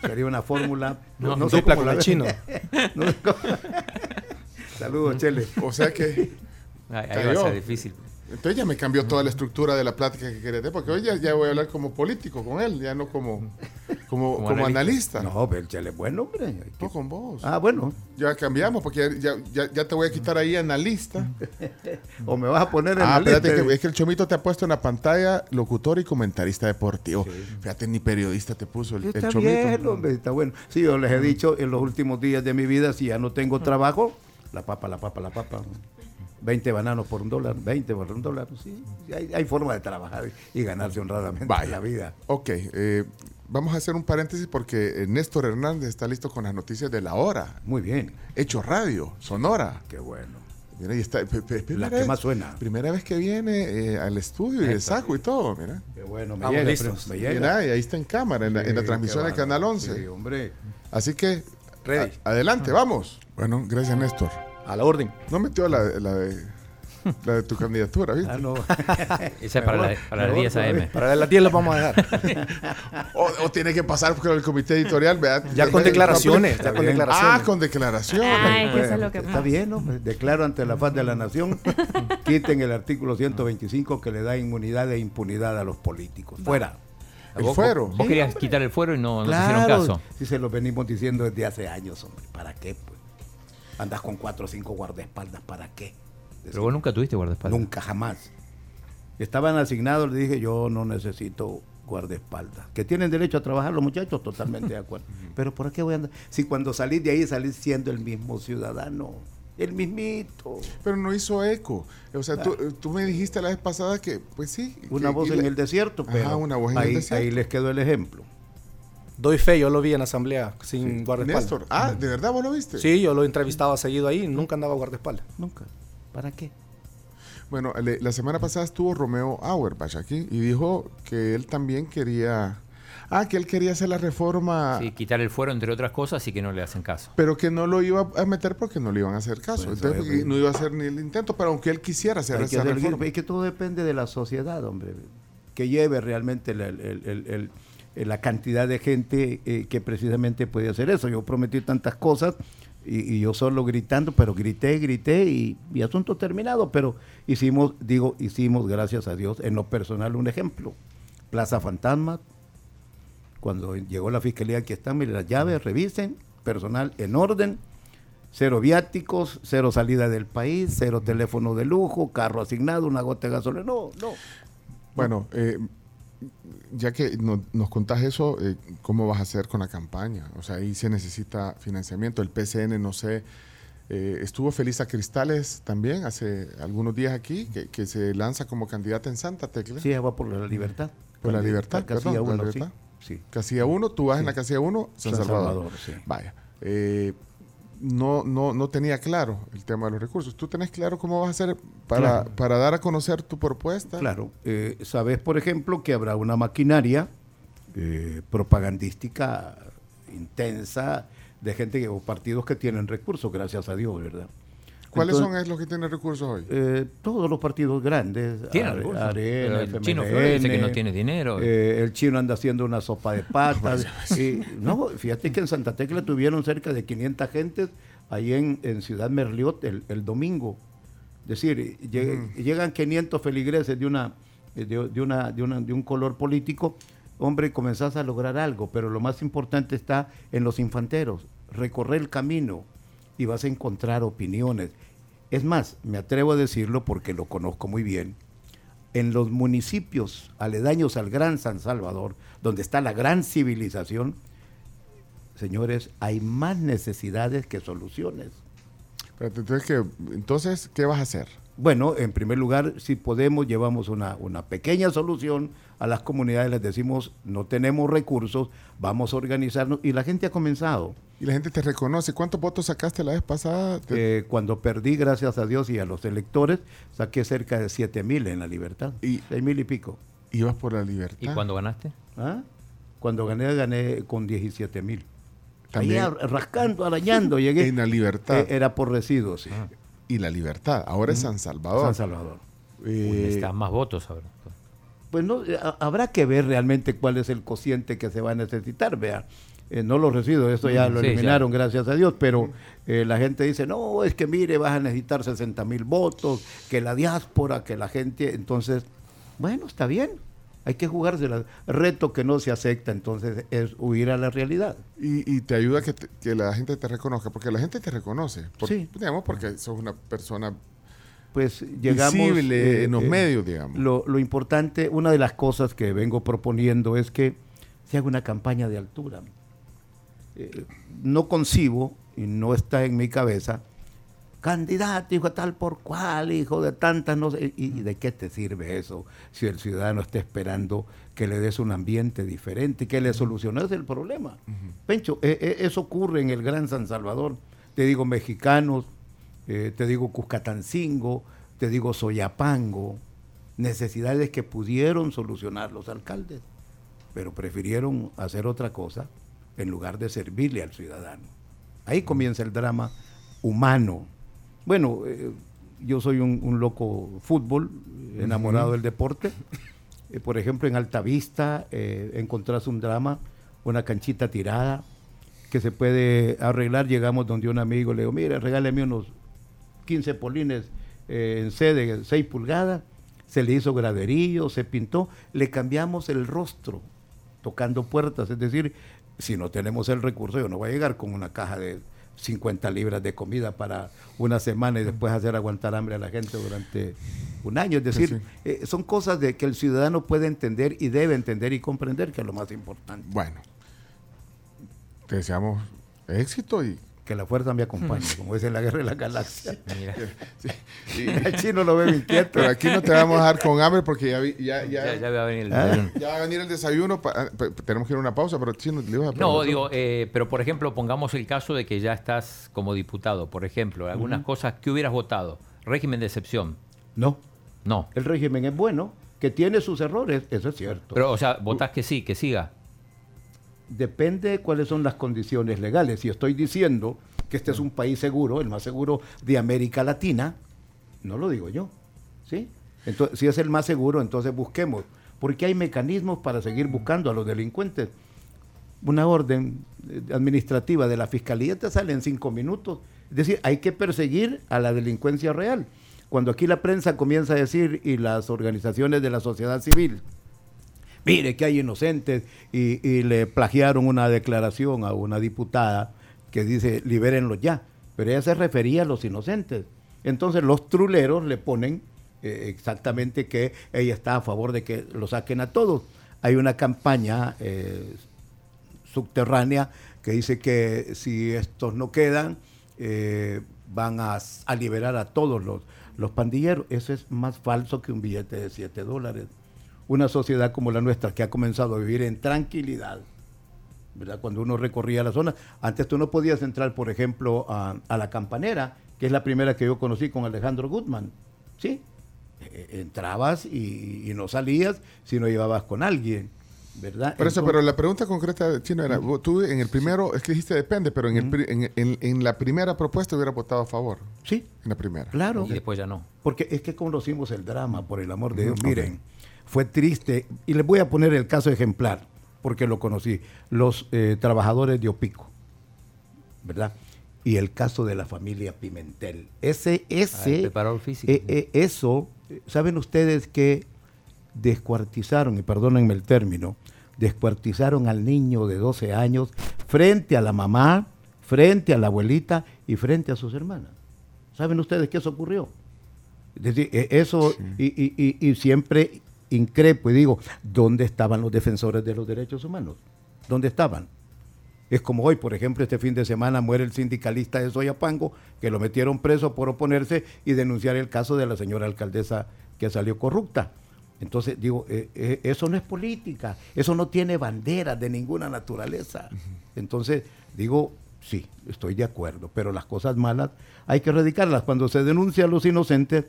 Sería una fórmula. No, sé dupla cómo con la chino. No sé Saludos, Chele. O sea que Ahí, ahí va a ser difícil. Entonces ya me cambió toda la estructura de la plática que quería porque hoy ya, ya voy a hablar como político con él, ya no como, como, Como como analista. No, pero el Chele es bueno, hombre. No con vos. Ah, bueno. Ya cambiamos, porque ya, ya, ya te voy a quitar ahí analista. O me vas a poner en Ah, espérate, que, es que el Chomito te ha puesto en la pantalla locutor y comentarista deportivo. Fíjate, ni periodista te puso el, el Está Chomito. bien, hombre, está bueno. Sí, yo les he dicho en los últimos días de mi vida, si ya no tengo trabajo, la papa, la papa, la papa. 20 bananos por un dólar, 20 por un dólar. Sí, sí, hay, hay forma de trabajar y ganarse honradamente Vaya. la vida. Ok, eh, vamos a hacer un paréntesis porque eh, Néstor Hernández está listo con las noticias de la hora. Muy bien, Hecho radio, Sonora. qué bueno. Mira, y está, pe- pe- primera que vez- más suena. Primera vez que viene eh, al estudio y de Esa, saco y todo, mira. Qué bueno, me Vamos llega, listos. pero me llega. Mira, y ahí está en cámara, en la, en la transmisión del Canal bárbaro. 11. Sí, hombre. Así que, Ready. a- adelante, vamos. Bueno, gracias, Néstor. A la orden. No metió la, la de, la de tu candidatura, ¿viste? Ah, no. Esa es para, la- para las mejor 10 AM. Para las 10 los vamos a dejar. O, o tiene que pasar por el comité editorial, ¿verdad? Ya con declaraciones. Ya con declaraciones. Ah, con declaraciones. Ay, que eso es lo que Está pasa. bien, ¿no? Declaro ante la faz de la nación, quiten el artículo 125 que le da inmunidad e impunidad a los políticos. Fuera. El Vos- fuero. Vos querías quitar el fuero y no, no te hicieron caso. si se lo venimos diciendo desde hace años, hombre. ¿Para qué, pues? Andas con cuatro o cinco guardaespaldas, ¿para qué? Pero vos nunca tuviste guardaespaldas. Nunca, jamás. Estaban asignados, le dije, yo no necesito guardaespaldas. Que tienen derecho a trabajar los muchachos, totalmente de acuerdo. Pero ¿por qué voy a andar? Si cuando salís de ahí salís siendo el mismo ciudadano, el mismito. Pero no hizo eco. O sea, tú, tú me dijiste la vez pasada que, pues sí. Una que- voz en el desierto, Ajá, pero una voz en el desierto. ahí les quedó el ejemplo. Doy fe, yo lo vi en asamblea sin guardaespaldas. Néstor, ah, ¿de verdad vos lo viste? Sí, yo lo entrevistaba seguido ahí, nunca andaba guardaespaldas. Nunca. ¿Para qué? Bueno, le- la semana pasada estuvo Romeo Auerbach aquí y dijo que él también quería. Ah, que él quería hacer la reforma, Sí, quitar el fuero, entre otras cosas, y que no le hacen caso. pero que no lo iba a meter porque no le iban a hacer caso. Pues, Entonces, que no iba a hacer ni el intento, pero aunque él quisiera hacer Hay esa hacer- reforma. es que todo depende de la sociedad, hombre. Que lleve realmente la, el- el- el- el- el- la cantidad de gente eh, que precisamente puede hacer eso. Yo prometí tantas cosas y, y yo solo gritando, pero grité, grité y, y asunto terminado. Pero hicimos, digo, hicimos, gracias a Dios, en lo personal un ejemplo. Plaza Fantasma, cuando llegó la fiscalía, aquí están, miren las llaves, revisen, personal en orden, cero viáticos, cero salida del país, cero teléfono de lujo, carro asignado, una gota de gasolina. No, no. Bueno, eh, ya que no- nos contás eso, eh, ¿cómo vas a hacer con la campaña? O sea, ahí se necesita financiamiento. El PCN, no sé, eh, estuvo Felisa Cristales también hace algunos días aquí, que, que se lanza como candidata en Santa Tecla. Sí, va por la libertad. Por la libertad, Casilla perdón, por la uno, libertad. sí. sí. Casilla 1, tú vas en la casilla 1, San, San Salvador. Salvador, sí. Vaya. eh, no, no, no tenía claro el tema de los recursos. ¿Tú tenés claro cómo vas a hacer para, Claro. para dar a conocer tu propuesta? Claro, eh, sabes, por ejemplo, que habrá una maquinaria eh, propagandística intensa de gente que, o partidos que tienen recursos, gracias a Dios, ¿verdad? ¿Cuáles Entonces, son es los que tienen recursos hoy? eh, todos los partidos grandes. Tienen Are- recursos. Arena, el Chino FMLN, Flores dice que no tiene dinero. eh, el chino anda haciendo una sopa de patas. y, no, fíjate que en Santa Tecla tuvieron cerca de 500 gentes ahí en, en Ciudad Merliot el, el domingo. Es decir, lleg- llegan 500 feligreses de, una, de, de una, de, una- de un color político, hombre, comenzás a lograr algo, pero lo más importante está en los infanteros. Recorrer el camino y vas a encontrar opiniones. Es más, me atrevo a decirlo porque lo conozco muy bien. En los municipios aledaños al Gran San Salvador, donde está la gran civilización, señores, hay más necesidades que soluciones. Espérate, entonces, ¿qué, entonces, ¿qué vas a hacer? Bueno, en primer lugar, si podemos, llevamos una, una pequeña solución a las comunidades, les decimos, no tenemos recursos, vamos a organizarnos, y la gente ha comenzado. Y la gente te reconoce. ¿Cuántos votos sacaste la vez pasada? Eh, cuando perdí, gracias a Dios y a los electores, saqué cerca de 7 mil en la libertad. Y- 6 mil y pico. Ibas por la libertad. ¿Y cuándo ganaste? ¿Ah? Cuando gané, gané con 17 mil. También- Ahí rascando, arañando, llegué. En la libertad. Eh, era por residuos, sí. Y la libertad. Ahora es San Salvador. San Salvador. Eh, necesitas más votos ahora. Pues no, eh, ha- habrá que ver realmente cuál es el cociente que se va a necesitar, vea. Eh, no los residuos, esto ya lo sí, eliminaron, gracias a Dios, pero eh, la gente dice, no, es que mire, vas a necesitar 60 mil votos, que la diáspora, que la gente, entonces, bueno, está bien, hay que jugársela. Reto que no se acepta, entonces, es huir a la realidad. y, y te ayuda que, te- que la gente te reconozca. Porque la gente te reconoce. Por- Sí. Digamos, porque sos una persona Pues llegamos... visible eh, en los eh, medios, digamos. Lo, lo importante, una de las cosas que vengo proponiendo es que se haga una campaña de altura. Eh, no concibo, y no está en mi cabeza, candidato, hijo tal por cual, hijo de tantas, no sé. ¿Y, y de qué te sirve eso si el ciudadano está esperando que le des un ambiente diferente, que le soluciones el problema? Pencho, e- e- eso ocurre en el Gran San Salvador. Te digo mexicanos, eh, te digo Cuscatancingo, te digo Soyapango, necesidades que pudieron solucionar los alcaldes, pero prefirieron hacer otra cosa en lugar de servirle al ciudadano. Ahí comienza el drama humano. Bueno, eh, yo soy un, un loco fútbol, enamorado del deporte. Eh, por ejemplo, en Altavista eh, encontrás un drama, una canchita tirada que se puede arreglar. Llegamos donde un amigo le digo, mire, regáleme unos 15 polines eh, en C de 6 pulgadas. Se le hizo graderillo, se pintó, le cambiamos el rostro tocando puertas. Es decir, si no tenemos el recurso, yo no voy a llegar con una caja de 50 libras de comida para una semana y después hacer aguantar hambre a la gente durante un año. Es decir, Sí, eh, son cosas de que el ciudadano puede entender y debe entender y comprender, que es lo más importante. Bueno, te deseamos éxito y Que la fuerza me acompañe, como dice en la guerra de la galaxia. Mira, El chino lo ve inquieto. Pero aquí no te vamos a dejar con hambre porque ya, vi- ya, ya, ya, ya va a venir el Ah. desayuno. ya va a venir el desayuno. pa- ah, pa- tenemos que ir a una pausa, pero Chino, le ibas a No, digo, eh, pero por ejemplo, pongamos el caso de que ya estás como diputado, por ejemplo, algunas cosas que hubieras votado. Régimen de excepción. No, No. el régimen es bueno, que tiene sus errores, eso es cierto. Pero, o sea, votás que sí, que siga. Depende de cuáles son las condiciones legales. Si estoy diciendo que este es un país seguro, el más seguro de América Latina, no lo digo yo. ¿sí? Entonces, si es el más seguro, entonces busquemos. Porque hay mecanismos para seguir buscando a los delincuentes. Una orden eh, administrativa de la fiscalía te sale en cinco minutos. Es decir, hay que perseguir a la delincuencia real. Cuando aquí la prensa comienza a decir y las organizaciones de la sociedad civil, mire que hay inocentes y, le plagiaron una declaración a una diputada que dice libérenlos ya, pero ella se refería a los inocentes. Entonces los truleros le ponen eh, exactamente que ella está a favor de que lo saquen a todos. Hay una campaña eh, subterránea que dice que si estos no quedan, eh, van a liberar a todos los, los pandilleros. Eso es más falso que un billete de 7 dólares. Una sociedad como la nuestra que ha comenzado a vivir en tranquilidad, ¿verdad? Cuando uno recorría la zona, antes tú no podías entrar, por ejemplo, a, a la campanera, que es la primera que yo conocí con Alejandro Gutman, ¿sí? Eh, Entrabas y, y no salías si no llevabas con alguien, ¿verdad? Por eso, Entonces- pero la pregunta concreta, Chino, era, tú en el primero, es que dijiste depende, pero en, el pri- en, en- en la primera propuesta hubiera votado a favor. Sí, En la primera. claro. Y después ya no. Porque es que conocimos el drama, por el amor de Dios. Miren, fue triste. Y les voy a poner el caso ejemplar, porque lo conocí. Los eh, trabajadores de Opico, ¿verdad? Y el caso de la familia Pimentel. Ese, Ah, ese, preparador físico. eh, eh, eso, ¿saben ustedes que descuartizaron, y perdónenme el término, descuartizaron al niño de 12 años frente a la mamá, frente a la abuelita y frente a sus hermanas? ¿Saben ustedes que eso ocurrió? Es decir, e- eso, y, y- y- y siempre increpo y digo, ¿dónde estaban los defensores de los derechos humanos? ¿Dónde estaban? Es como hoy, por ejemplo, este fin de semana muere el sindicalista de Soyapango, que lo metieron preso por oponerse y denunciar el caso de la señora alcaldesa que salió corrupta. Entonces, digo, eh, eh, eso no es política, eso no tiene banderas de ninguna naturaleza. Entonces, digo, sí, estoy de acuerdo, pero las cosas malas hay que erradicarlas. Cuando se denuncia a los inocentes,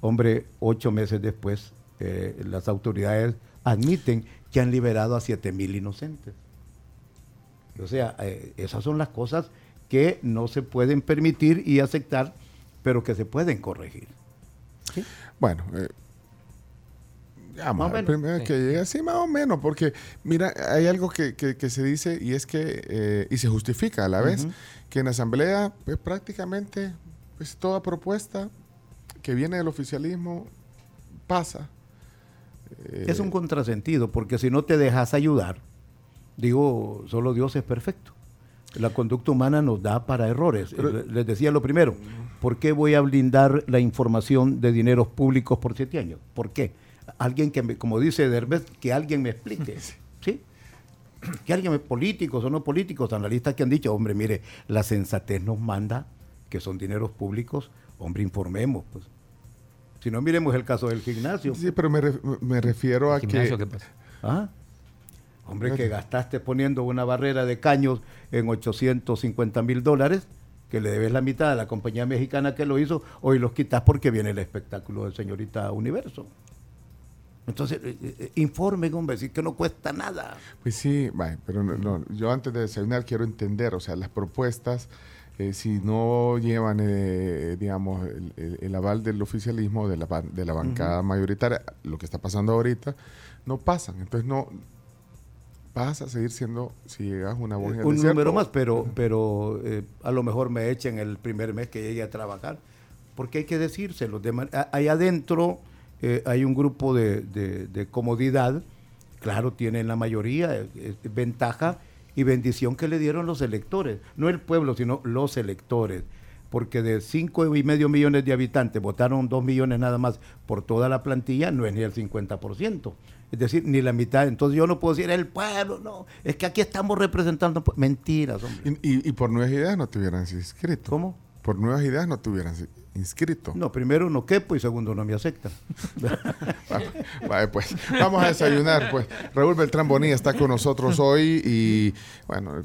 hombre, ocho meses después, eh, las autoridades admiten que han liberado a siete mil inocentes. O sea, eh, esas son las cosas que no se pueden permitir y aceptar, pero que se pueden corregir. Bueno, eh, ya, Más menos. primero que llegue así, más o menos, porque mira, hay algo que, que- que se dice y es que, eh, y se justifica a la vez, que en asamblea, pues prácticamente, pues toda propuesta que viene del oficialismo pasa. Eh, Es un contrasentido, porque si no te dejas ayudar, digo, solo Dios es perfecto. La conducta humana nos da para errores. Pero- Les decía lo primero, ¿por qué voy a blindar la información de dineros públicos por siete años? ¿Por qué? Alguien que, me, como dice Derbez, que alguien me explique. ¿Sí? Que alguien, me- políticos o no políticos, analistas que han dicho, hombre, mire, la sensatez nos manda que que son dineros públicos, hombre, informemos. Pues. Si no, miremos el caso del gimnasio. Sí, pero me, ref- me refiero a que... Gimnasio, ¿qué pasa? ¿Ah? Hombre, que gastaste poniendo una barrera de caños en 850 mil dólares, que le debes la mitad a la compañía mexicana que lo hizo, hoy los quitas porque viene el espectáculo de Señorita Universo. Entonces, eh, eh, informen, hombre, sí que no cuesta nada. Pues sí, vaya, pero no, no, yo antes de desayunar quiero entender, o sea, las propuestas, eh, si no llevan, eh, digamos, el, el- el aval del oficialismo, de la, de la bancada mayoritaria, lo que está pasando ahorita, no pasan. Entonces, no vas a seguir siendo, si llegas una voz en el un desierto, número más, pero, pero eh, a lo mejor me echen el primer mes que llegue a trabajar, porque hay que decírselo. De ahí adentro eh, hay un grupo de, de- de comodidad, claro, tienen la mayoría, eh, eh, ventaja y bendición que le dieron los electores, no el pueblo, sino los electores. Porque de cinco y medio millones de habitantes votaron dos millones nada más por toda la plantilla, no es ni el 50%. Es decir, ni la mitad. Entonces yo no puedo decir el pueblo, no. Es que aquí estamos representando. Mentiras, hombre. Y, y- y por nuevas ideas no te hubieran inscrito. ¿Cómo? Por nuevas ideas no te hubieran inscrito. No, primero no quepo y segundo no me aceptan. Vale, vale, pues vamos a desayunar. Pues Raúl Beltrán Bonilla está con nosotros hoy y bueno,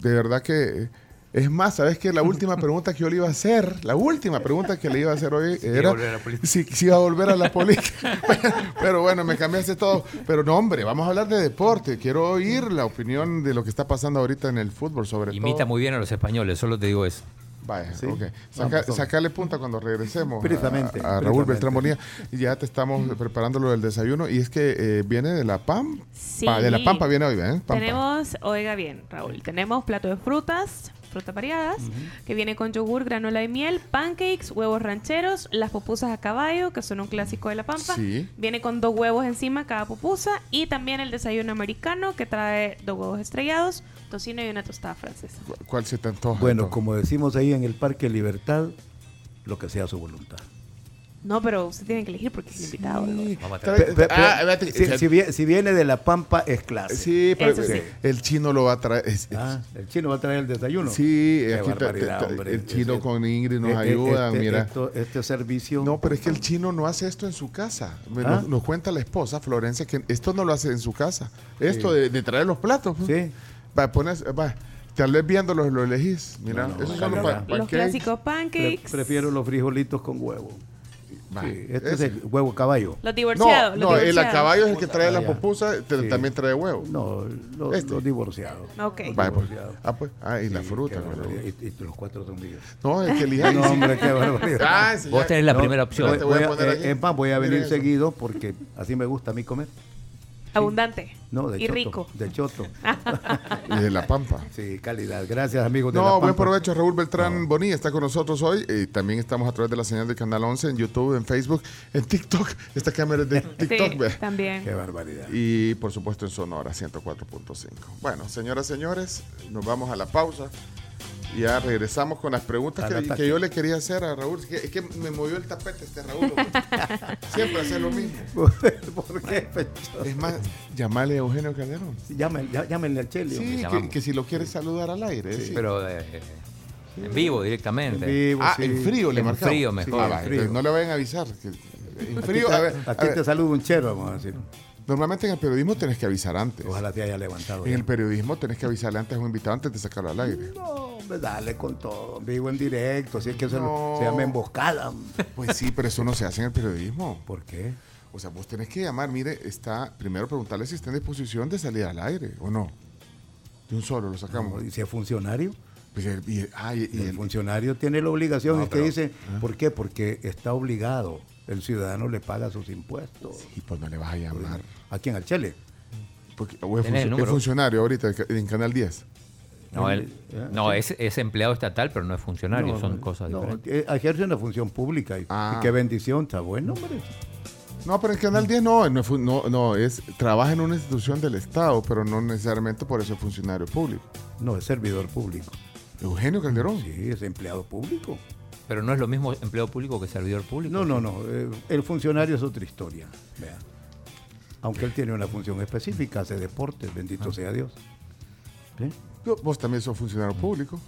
de verdad que es más, sabes que la última pregunta que yo le iba a hacer, la última pregunta que le iba a hacer hoy iba a era volver a la política. si, si iba a volver a la política. Pero bueno, me cambiaste todo. Pero no, hombre, vamos a hablar de deporte. Quiero oír la opinión de lo que está pasando ahorita en el fútbol, sobre Imita todo. muy bien a los españoles, solo te digo eso. Vaya, Sí. ok. Saca- vamos. sacale punta cuando regresemos a- Precisamente, a, Raúl precisamente. Beltrán Bonilla. Y ya te estamos preparando lo del desayuno. Y es que eh, viene de la Pampa. Sí. De la Pampa viene hoy, ¿eh? Pampa. Tenemos, oiga bien, Raúl, tenemos plato de frutas, frutas variadas, que viene con yogur, granola de miel, pancakes, huevos rancheros, las pupusas a caballo, que son un clásico de la pampa. Sí. Viene con dos huevos encima cada pupusa y también el desayuno americano que trae dos huevos estrellados, tocino y una tostada francesa. ¿Cu- ¿Cuál se te antoja? Bueno, como decimos ahí en el Parque Libertad, lo que sea su voluntad. No, pero usted tiene que elegir porque es invitado. ah, espérate, si, si vie- si viene de la Pampa, es clase. Sí, pero sí. eh, el chino lo va a traer. es- es- Ah, el chino va a traer el desayuno. Sí, aquí te- te- barbaridad, te- hombre. el chino con Ingrid nos ayudan, este, mira. esto- este servicio. No, pero es que el chino no hace esto en su casa. ¿Ah? Nos, nos cuenta la esposa, Florencia, que esto no lo hace en su casa. Esto de, de traer los platos. Sí. Va, pones, va, tal vez viéndolos lo elegís. Mira, No, no, esos son los Los pancakes. clásicos Pre- pancakes. prefiero los frijolitos con huevo. Sí, este ese. es el huevo caballo. Los No, divorciados. no, los el a divorciados. caballo es el que trae la pupusa, te- Sí. también trae huevo. No, los, Este. los divorciados. Ok. Va, pues. divorciado. Ah, pues. Ah, y la Sí, fruta. bueno. barbaridad. Y, y los cuatro son míos. No, es que elija. No, hombre, qué barbaridad. Ah, Vos tenés la No, primera opción. voy a voy a- poner eh, aquí. es más, voy a venir seguido porque así me gusta a mí comer. Abundante. No, de y choto, rico. De choto. Y de la pampa. Sí, calidad. Gracias, amigos de La No, buen Pampa. provecho. Raúl Beltrán Bonilla está con nosotros hoy. Eh, también estamos a través de la señal de Canal 11 en YouTube, en Facebook, en TikTok. Esta cámara es de TikTok, Sí, también. Qué barbaridad. Y por supuesto en Sonora 104.5. Bueno, señoras, señores, nos vamos a la pausa. Ya regresamos con las preguntas que, yo le quería hacer a Raúl. Es que, es que me movió el tapete este Raúl. Siempre hace lo mismo. ¿Por qué? Es más, llamarle a Eugenio Calderón. Llámenle, já- llámenle al Cheli. Sí, que, si lo quiere saludar al aire. sí. Pero eh, en vivo directamente. En vivo, Ah, sí. en frío le En marcamos. frío mejor. Ah, va, En frío. entonces no le vayan a avisar. en frío, te- a ver, a aquí ver, te saluda un chero, vamos a decir. normalmente en el periodismo tenés que avisar antes. Ojalá te haya levantado. En ya. el periodismo tenés que avisarle antes a un invitado antes de sacarlo al aire. No, hombre, dale con todo. Vivo en directo, así es que eso No. se llama emboscada. Pues sí, pero eso no se hace en el periodismo. ¿Por qué? O sea, vos tenés que llamar, mire, está, primero preguntarle si está en disposición de salir al aire o no. De un solo lo sacamos. ¿Y si es funcionario? Pues, y, y- ah, y- y el el- funcionario tiene la obligación, No, es que pero- dice, ¿por qué? Porque está obligado. El ciudadano le paga sus impuestos. y pues no le vas a llamar. ¿A quién? ¿Al Chele? Porque, o es, el es funcionario ahorita en Canal 10. No, él- Ya, no sí. es, es empleado estatal, pero no es funcionario, No, son cosas no, diferentes. eh, ejerce una función pública y, Ah. y qué bendición, está bueno, hombre. No, pero en Canal 10 no, no, no, no, es, trabaja en una institución del Estado, pero no necesariamente por eso es funcionario público. No, es servidor público. Eugenio Calderón. Sí, es empleado público. Pero no es lo mismo empleado público que servidor público. No, no, no. eh, el funcionario es otra historia. Vea. Aunque él tiene una función específica, hace deportes, bendito sea Dios. ¿Sí? Yo- Vos también sos funcionario público.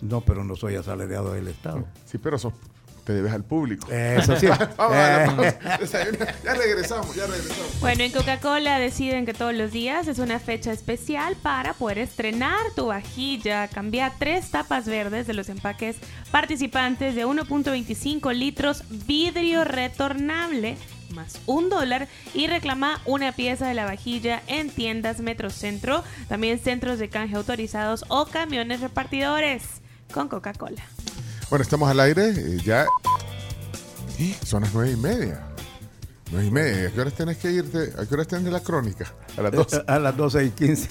No, pero no soy asalariado del Estado. Sí, pero eso te debes al público. Eso sí. Vamos a la Eh. pausa. Desayuno. Ya regresamos, ya regresamos. Bueno, en Coca-Cola deciden que todos los días es una fecha especial para poder estrenar tu vajilla. Cambia tres tapas verdes de los empaques participantes de 1.25 litros vidrio retornable más un dólar y reclama una pieza de la vajilla en tiendas Metrocentro, también centros de canje autorizados o camiones repartidores con Coca-Cola. Bueno, estamos al aire. eh, ya. Son las nueve y media. Nueve y media. ¿A qué horas tenés que irte? ¿A qué horas tenés la crónica? A las dos. A las 12 y 15.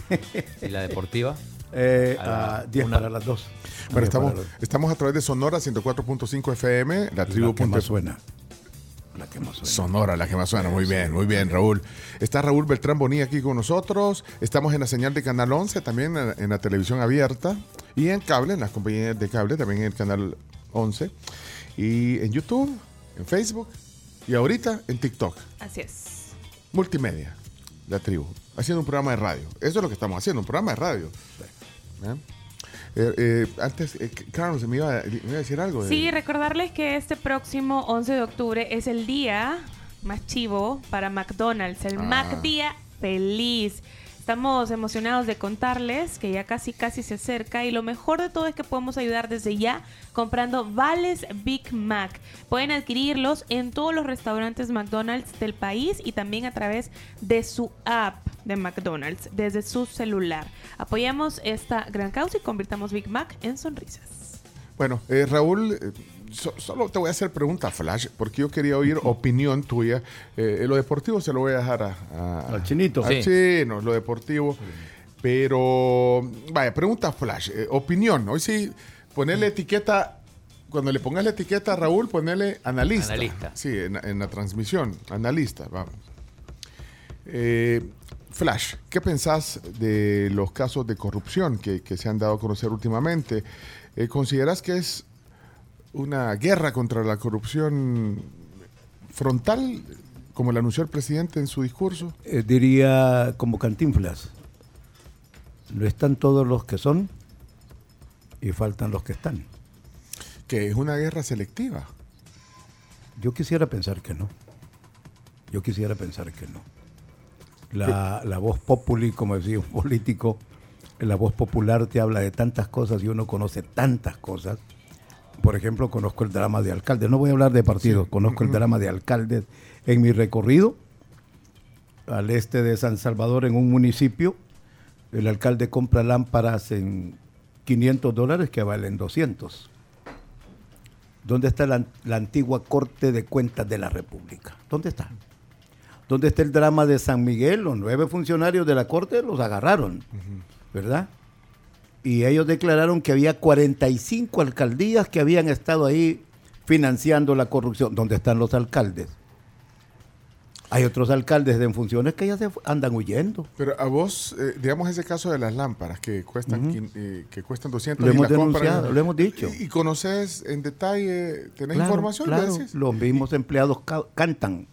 ¿Y la deportiva? Eh, A la a 10 una. para las 2. Bueno, estamos, estamos a través de Sonora 104.5 FM, la tribu. La que más suena. La que más suena. Sonora, la que más suena. Muy bien, muy bien, Raúl. Está Raúl Beltrán Bonilla aquí con nosotros. Estamos en la señal de Canal 11, también en, en la televisión abierta. Y en cable, en las compañías de cable, también en el Canal 11. Y en YouTube, en Facebook. Y ahorita en TikTok. Así es. Multimedia, la tribu. Haciendo un programa de radio. Eso es lo que estamos haciendo, un programa de radio. ¿Eh? Eh, eh, antes, eh, Carlos, me iba, a- me iba a decir algo. Sí, recordarles que este próximo 11 de octubre es el día más chivo para McDonald's, el Ah. Mac Día Feliz. Estamos emocionados de contarles que ya casi casi se acerca y lo mejor de todo es que podemos ayudar desde ya comprando vales Big Mac. Pueden adquirirlos en todos los restaurantes McDonald's del país y también a través de su app de McDonald's desde su celular. Apoyamos esta gran causa y convirtamos Big Mac en sonrisas. Bueno, eh, Raúl, eh, so- solo te voy a hacer pregunta flash, porque yo quería oír opinión tuya. Eh, en lo deportivo se lo voy a dejar a, a- Al chinito. Al chino, lo deportivo. Pero, vaya, pregunta flash. eh, opinión. Hoy sí, ponerle etiqueta. Cuando le pongas la etiqueta a Raúl, ponerle analista. Analista. Sí, en, en la transmisión. Analista, vamos. Eh, Flash, ¿qué pensás de los casos de corrupción que, que se han dado a conocer últimamente? Eh, ¿Consideras que es una guerra contra la corrupción frontal, como lo anunció el presidente en su discurso? Eh, diría como cantinflas. No están todos los que son y faltan los que están. Que es una guerra selectiva. Yo quisiera pensar que no. Yo quisiera pensar que no. La, la voz populi, como decía un político, la voz popular te habla de tantas cosas y uno conoce tantas cosas. Por ejemplo, conozco el drama de alcaldes. No voy a hablar de partidos, conozco el drama de alcaldes. En mi recorrido, al este de San Salvador, en un municipio, el alcalde compra lámparas en 500 dólares que valen 200. ¿Dónde está la, la antigua Corte de Cuentas de la República? ¿Dónde está? ¿Dónde está el drama de San Miguel? Los nueve funcionarios de la Corte los agarraron, ¿verdad? Y ellos declararon que había 45 alcaldías que habían estado ahí financiando la corrupción. ¿Dónde están los alcaldes? Hay otros alcaldes en funciones que ya se andan huyendo. Pero a vos, eh, digamos ese caso de las lámparas que cuestan, quin- eh, que cuestan 200 Lo y hemos denunciado, lo hemos dicho. Y, y conoces en detalle, tenés Claro, información, ¿le claro, decís? los mismos empleados ca- cantan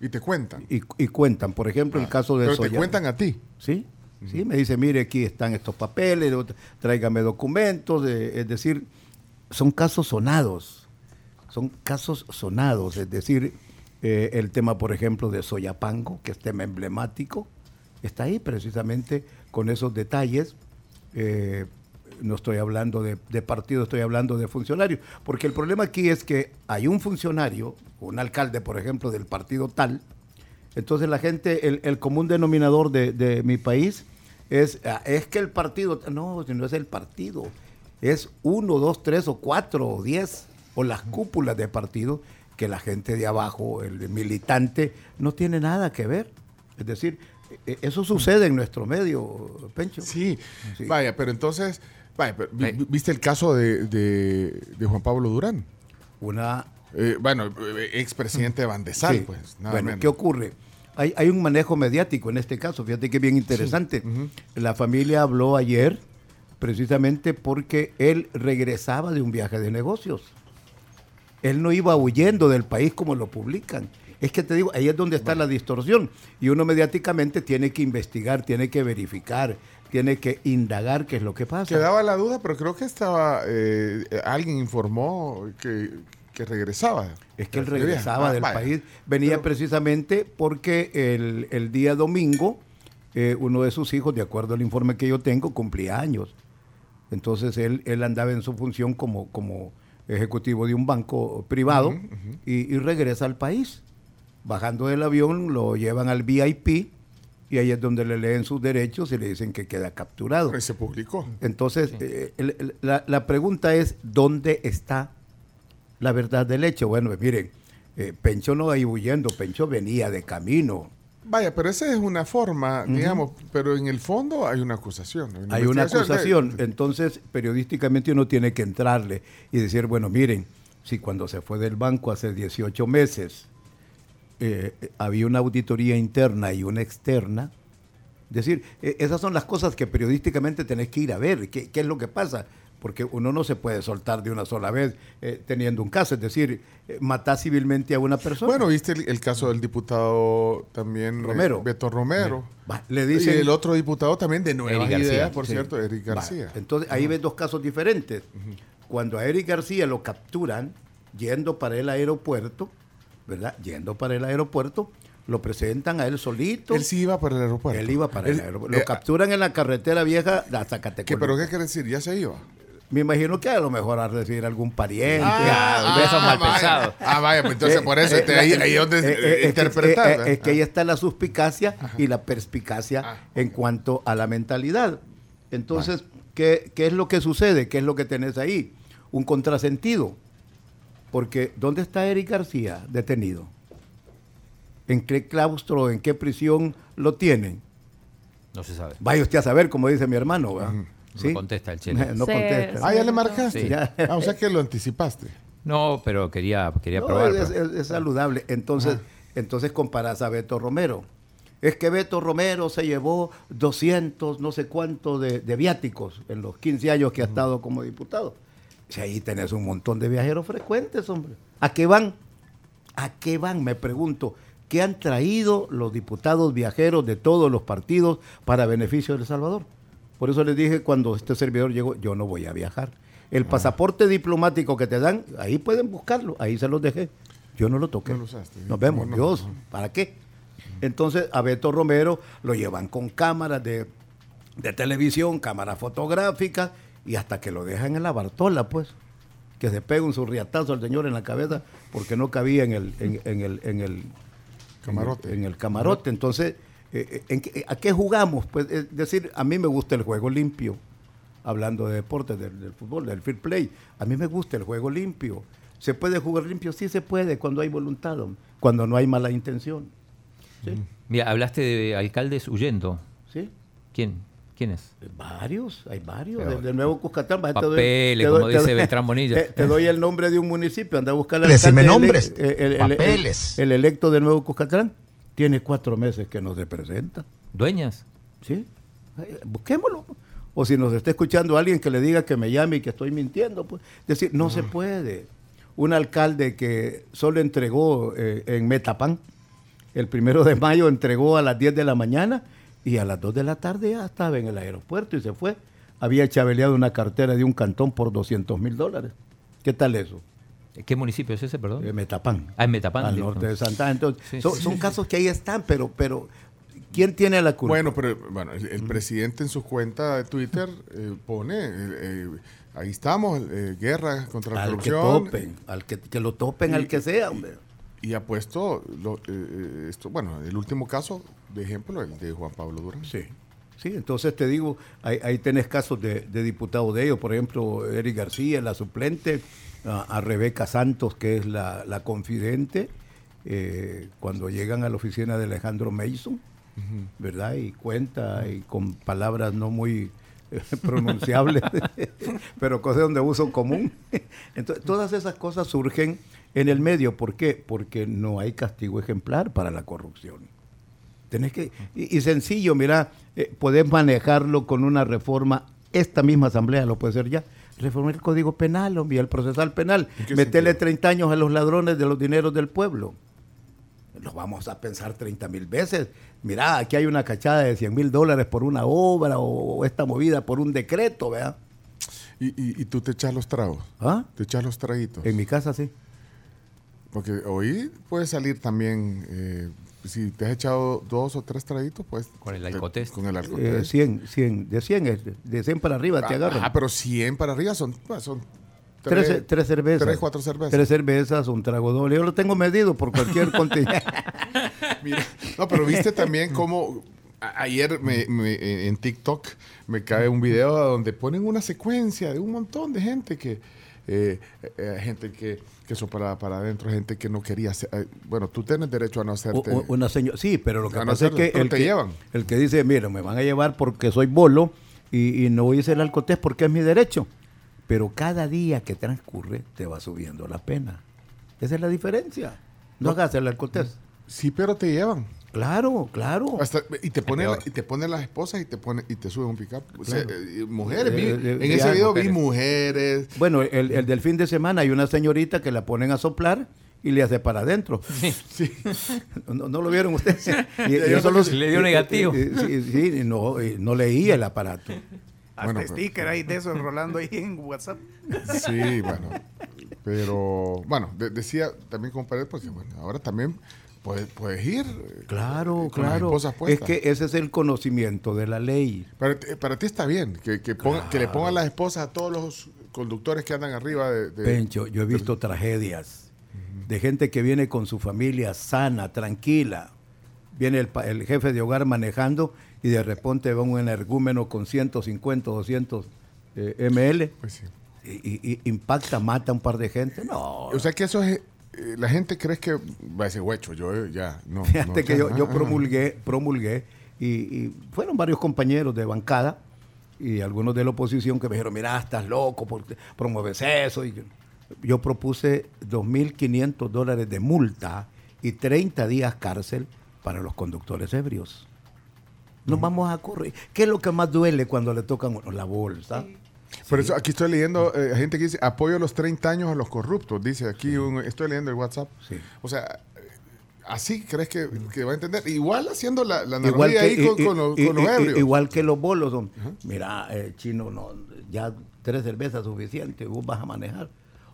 Y te cuentan. y, y cuentan. Por ejemplo, el caso de Pero te cuentan a ti. Sí, sí, me dice, mire, aquí están estos papeles, tráigame documentos, eh, es decir, son casos sonados, son casos sonados, es decir, eh, el tema, por ejemplo, de Soyapango, que es tema emblemático, está ahí precisamente con esos detalles. eh, no estoy hablando de, de partido, estoy hablando de funcionarios, porque el problema aquí es que hay un funcionario, un alcalde, por ejemplo, del partido tal, entonces la gente, el, el común denominador de, de mi país es, ah, es que el partido, no, si no es el partido, es uno, dos, tres o cuatro o diez, o las cúpulas de partido, que la gente de abajo, el militante, no tiene nada que ver. Es decir, e- eso sucede en nuestro medio, Pencho. Sí, Sí. vaya, pero entonces, vaya, pero ¿viste el caso de, de- de Juan Pablo Durán? Una Eh, bueno, eh, expresidente de Bandesal, Sí. pues. Nada bueno, menos. ¿qué ocurre? Hay, hay un manejo mediático en este caso, fíjate que es bien interesante. La familia habló ayer precisamente porque él regresaba de un viaje de negocios. Él no iba huyendo del país como lo publican. Es que te digo, ahí es donde está la distorsión. Y uno mediáticamente tiene que investigar, tiene que verificar, tiene que indagar qué es lo que pasa. Quedaba la duda, pero creo que estaba. eh, alguien informó que, que regresaba. Es que él regresaba del vaya. país, venía Pero- precisamente porque el, el día domingo eh, uno de sus hijos, de acuerdo al informe que yo tengo, cumplía años. Entonces él, él andaba en su función como, como ejecutivo de un banco privado y, y regresa al país. Bajando del avión lo llevan al VIP y ahí es donde le leen sus derechos y le dicen que queda capturado. Pero se publicó. Entonces, eh, el- el- la, la pregunta es, ¿dónde está la verdad del hecho? Bueno, pues miren, eh, Pencho no iba huyendo, Pencho venía de camino. Vaya, pero esa es una forma, digamos, pero en el fondo hay una acusación. Hay una acusación, entonces periodísticamente uno tiene que entrarle y decir, bueno, miren, si cuando se fue del banco hace 18 meses eh, eh, había una auditoría interna y una externa, es decir, eh, esas son las cosas que periodísticamente tenés que ir a ver, qué, qué es lo que pasa, porque uno no se puede soltar de una sola vez eh, teniendo un caso, es decir, eh, matar civilmente a una persona. Bueno, viste el, el caso del diputado también eh, Romero. Beto Romero. Va, le dicen- y el otro diputado también de García. Ideas, por Sí. cierto, Eric Va, García. Entonces ahí ves dos casos diferentes. Cuando a Eric García lo capturan yendo para el aeropuerto, ¿verdad? Yendo para el aeropuerto, lo presentan a él solito. Él sí iba para el aeropuerto. Él iba para el aeropuerto. eh, Lo capturan en la carretera vieja de Zacatecas. ¿qué, ¿Pero qué quiere decir? Ya se iba. Me imagino que a lo mejor a recibir algún pariente. Ah, besos mal vaya. pensados. Ah, vaya, pues entonces Eh, por eso, eh, te- ahí, ahí donde eh, eh, es que- interpretar. Es que ahí está la suspicacia y la perspicacia Ah. en cuanto a la mentalidad. Entonces, ¿qué, qué es lo que sucede? ¿Qué es lo que tenés ahí? Un contrasentido. Porque, ¿dónde está Eric García detenido? ¿En qué claustro, en qué prisión lo tienen? No se sabe. Vaya usted a saber, como dice mi hermano. ¿verdad? No contesta el chele. No contesta. Ah, ya le marcaste. Sí. Ya. Ah, o sea que lo anticipaste. No, pero quería, quería No, probar. es, pero- es- es saludable. Entonces, entonces comparas a Beto Romero. Es que Beto Romero se llevó 200, no sé cuánto de, de viáticos en los 15 años que ha estado como diputado. Si ahí tenés un montón de viajeros frecuentes, hombre. ¿A qué van? ¿A qué van? Me pregunto. ¿Qué han traído los diputados viajeros de todos los partidos para beneficio de El Salvador? Por eso les dije cuando este servidor llegó, yo no voy a viajar. El Ah. pasaporte diplomático que te dan, ahí pueden buscarlo, ahí se los dejé. Yo no lo toqué. No lo usaste. Nos vemos, No, no. Dios, ¿para qué? Entonces a Beto Romero lo llevan con cámaras de, de televisión, cámaras fotográficas, y hasta que lo dejan en la Bartola, pues, que se pega un surriatazo al señor en la cabeza porque no cabía en el, en, en el, en el Camarote. En el camarote. Entonces, eh, eh, ¿en ¿a qué jugamos? Pues es decir, a mí me gusta el juego limpio, hablando de deportes, del, del fútbol, del fair play. A mí me gusta el juego limpio. ¿Se puede jugar limpio? Sí se puede, cuando hay voluntad, cuando no hay mala intención. ¿Sí? Mira, hablaste de alcaldes huyendo. ¿Sí? ¿Quién? ¿Quién es? Varios, hay varios. Pero- del, del Nuevo Cuscatlán. va, te Papeles, como dice Beltrán Bonilla. Te, te doy el nombre de un municipio. Anda a buscar al Decime nombres, ele- el, el- el- papeles. el electo de Nuevo Cuscatlán. Tiene cuatro meses que nos representa. ¿Dueñas? ¿Sí? Busquémoslo. O si nos está escuchando alguien que le diga que me llame y que estoy mintiendo, pues decir, no se puede. Un alcalde que solo entregó eh, en Metapán, el primero de mayo entregó a las 10 de la mañana y a las 2 de la tarde ya estaba en el aeropuerto y se fue. Había chabeleado una cartera de un cantón por 200 mil dólares. ¿Qué tal eso? ¿Qué municipio es ese, perdón? Eh, Metapán. Ah, en Metapán. Al norte de Santa. Entonces, Sí, son, sí, son sí. casos que ahí están, pero, pero ¿quién tiene la culpa? Bueno, pero bueno, el, el presidente en su cuenta de Twitter eh, pone, eh, ahí estamos, eh, guerra contra la al que corrupción. topen, al que, que lo topen, al que sea, hombre. Y ha puesto, lo- esto, bueno, el último caso de ejemplo, el de Juan Pablo Durán. Sí. Sí, entonces te digo, ahí, ahí tenés casos de, de diputados de ellos, por ejemplo, Eric García, la suplente, a, a Rebeca Santos, que es la, la confidente, eh, cuando llegan a la oficina de Alejandro Mason, ¿verdad? Y cuenta y con palabras no muy eh, pronunciables, pero cosas de uso común. Entonces, todas esas cosas surgen en el medio. ¿Por qué? Porque no hay castigo ejemplar para la corrupción. Tenés que, y, y sencillo, mira, eh, podés manejarlo con una reforma, esta misma asamblea lo puede hacer ya, reformar el código penal, hombre, el procesal penal, ¿En qué meterle sentido? 30 años a los ladrones de los dineros del pueblo. Lo vamos a pensar 30 mil veces. Mira, aquí hay una cachada de 100 mil dólares por una obra o, esta movida por un decreto, ¿verdad? ¿Y, y, y tú te echas los tragos? ¿Ah? ¿Te echas los traguitos? En mi casa sí. Porque hoy puede salir también, eh, si te has echado dos o tres traguitos, pues... Con el alcotest. Con el Eh, alcotest. 100, 100, de 100, es- de 100 para arriba te agarran. Ah, pero 100 para arriba son, pues, son Tres, tres cervezas. Tres, cuatro cervezas. Tres cervezas, un trago doble. Yo lo tengo medido por cualquier continente. Mira, no, pero viste también cómo a- ayer me- me- en TikTok me cae un video donde ponen una secuencia de un montón de gente que eh, eh, gente que, que soplaba para adentro, gente que no quería hacer. eh, bueno, tú tienes derecho a no hacerte. o- una señora, sí, pero lo que A no pasa es que el, te que llevan. el que dice, mira, me van a llevar porque soy bolo y, y no hice el alcotés porque es mi derecho. Pero cada día que transcurre te va subiendo la pena. Esa es la diferencia. No, hagas el alcotés. Sí, pero te llevan. Claro, claro. Hasta- y te ponen peor. y te ponen las esposas y te ponen y te suben un pickup. O sea, Claro. eh, mujeres, vi- Eh, eh, en ese video vi mujeres. mujeres. Bueno, el, el del fin de semana hay una señorita que la ponen a soplar y le hace para adentro. No, no lo vieron ustedes. Y- y yo eso creo los- que le dio negativo. eh, eh, Sí, sí, y no, y no leía el aparato. Hasta Bueno, sticker ahí de eso rolando ahí en WhatsApp. Sí, bueno. Pero, bueno, de- decía también con Pared, porque bueno, ahora también puedes, puedes ir. eh, Claro, con las claro. Es que ese es el conocimiento de la ley. Para, ti- para ti está bien que, que, ponga- que le pongan las esposas a todos los conductores que andan arriba de. de- Pencho, yo he visto tragedias de gente que viene con su familia sana, tranquila. Viene el, jefe de hogar manejando y de repente va un energúmeno con 150, 200 eh, ml Pues sí. y, y- y impacta, mata a un par de gente. No, O sea que eso es. Eh, la gente cree que va a decir, huecho, yo eh, ya. No, Fíjate no, que yo, ah, yo ah, promulgué, promulgué y, y fueron varios compañeros de bancada y algunos de la oposición que me dijeron, mira, estás loco, porque promueves eso? Y yo, yo propuse 2.500 dólares de multa y 30 días cárcel para los conductores ebrios. Nos vamos a correr. ¿Qué es lo que más duele cuando le tocan a uno? la bolsa? Por eso aquí estoy leyendo eh, gente que dice apoyo a los 30 años a los corruptos. Dice aquí, un- estoy leyendo el WhatsApp. O sea, así crees que, que va a entender. Igual haciendo la, la igual analogía que, ahí con, los, con ebrios. igual que los bolos son, mira, eh, chino, no, ya tres cervezas suficiente, vos vas a manejar.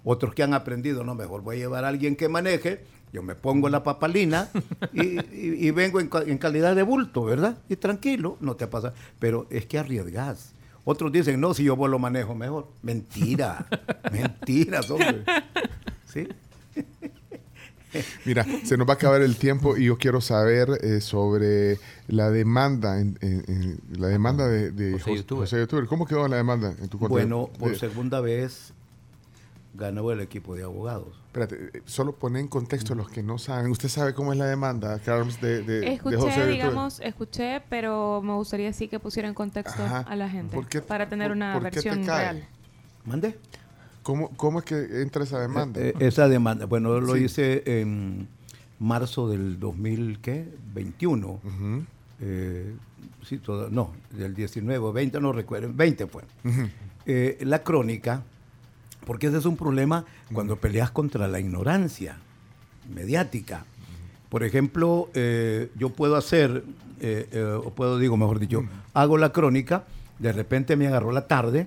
Otros que han aprendido, no, mejor voy a llevar a alguien que maneje, yo me pongo la papalina y, y- y vengo en, en calidad de bulto, ¿verdad? Y tranquilo, no te pasa. Pero es que arriesgas. Otros dicen, no, si yo vos lo manejo mejor. Mentira, mentiras, hombre. ¿Sí? Mira, se nos va a acabar el tiempo y yo quiero saber eh, sobre la demanda, en, en- en- la demanda de, de José Youtuber. José Youtuber. ¿Cómo quedó la demanda en tu corte? Bueno, por De- segunda vez ganó el equipo de abogados. Espérate, eh, solo pone en contexto a los que no saben. ¿Usted sabe cómo es la demanda, Carlos, de, de, de Escuché, José digamos, escuché, pero me gustaría sí que pusiera en contexto Ajá. a la gente ¿Por qué- para tener por- una por qué te versión real. ¿Mande? ¿Cómo, ¿Cómo es que entra esa demanda? Eh, esa demanda, bueno, lo Sí. hice en marzo del 2021. Ujú. Eh, sí, todo- no, del 19 o 20, no recuerdo, 20 fue. Eh, la crónica, porque ese es un problema cuando peleas contra la ignorancia mediática. Por ejemplo, eh, yo puedo hacer, eh, eh, o puedo, digo, mejor dicho, hago la crónica, de repente me agarró la tarde,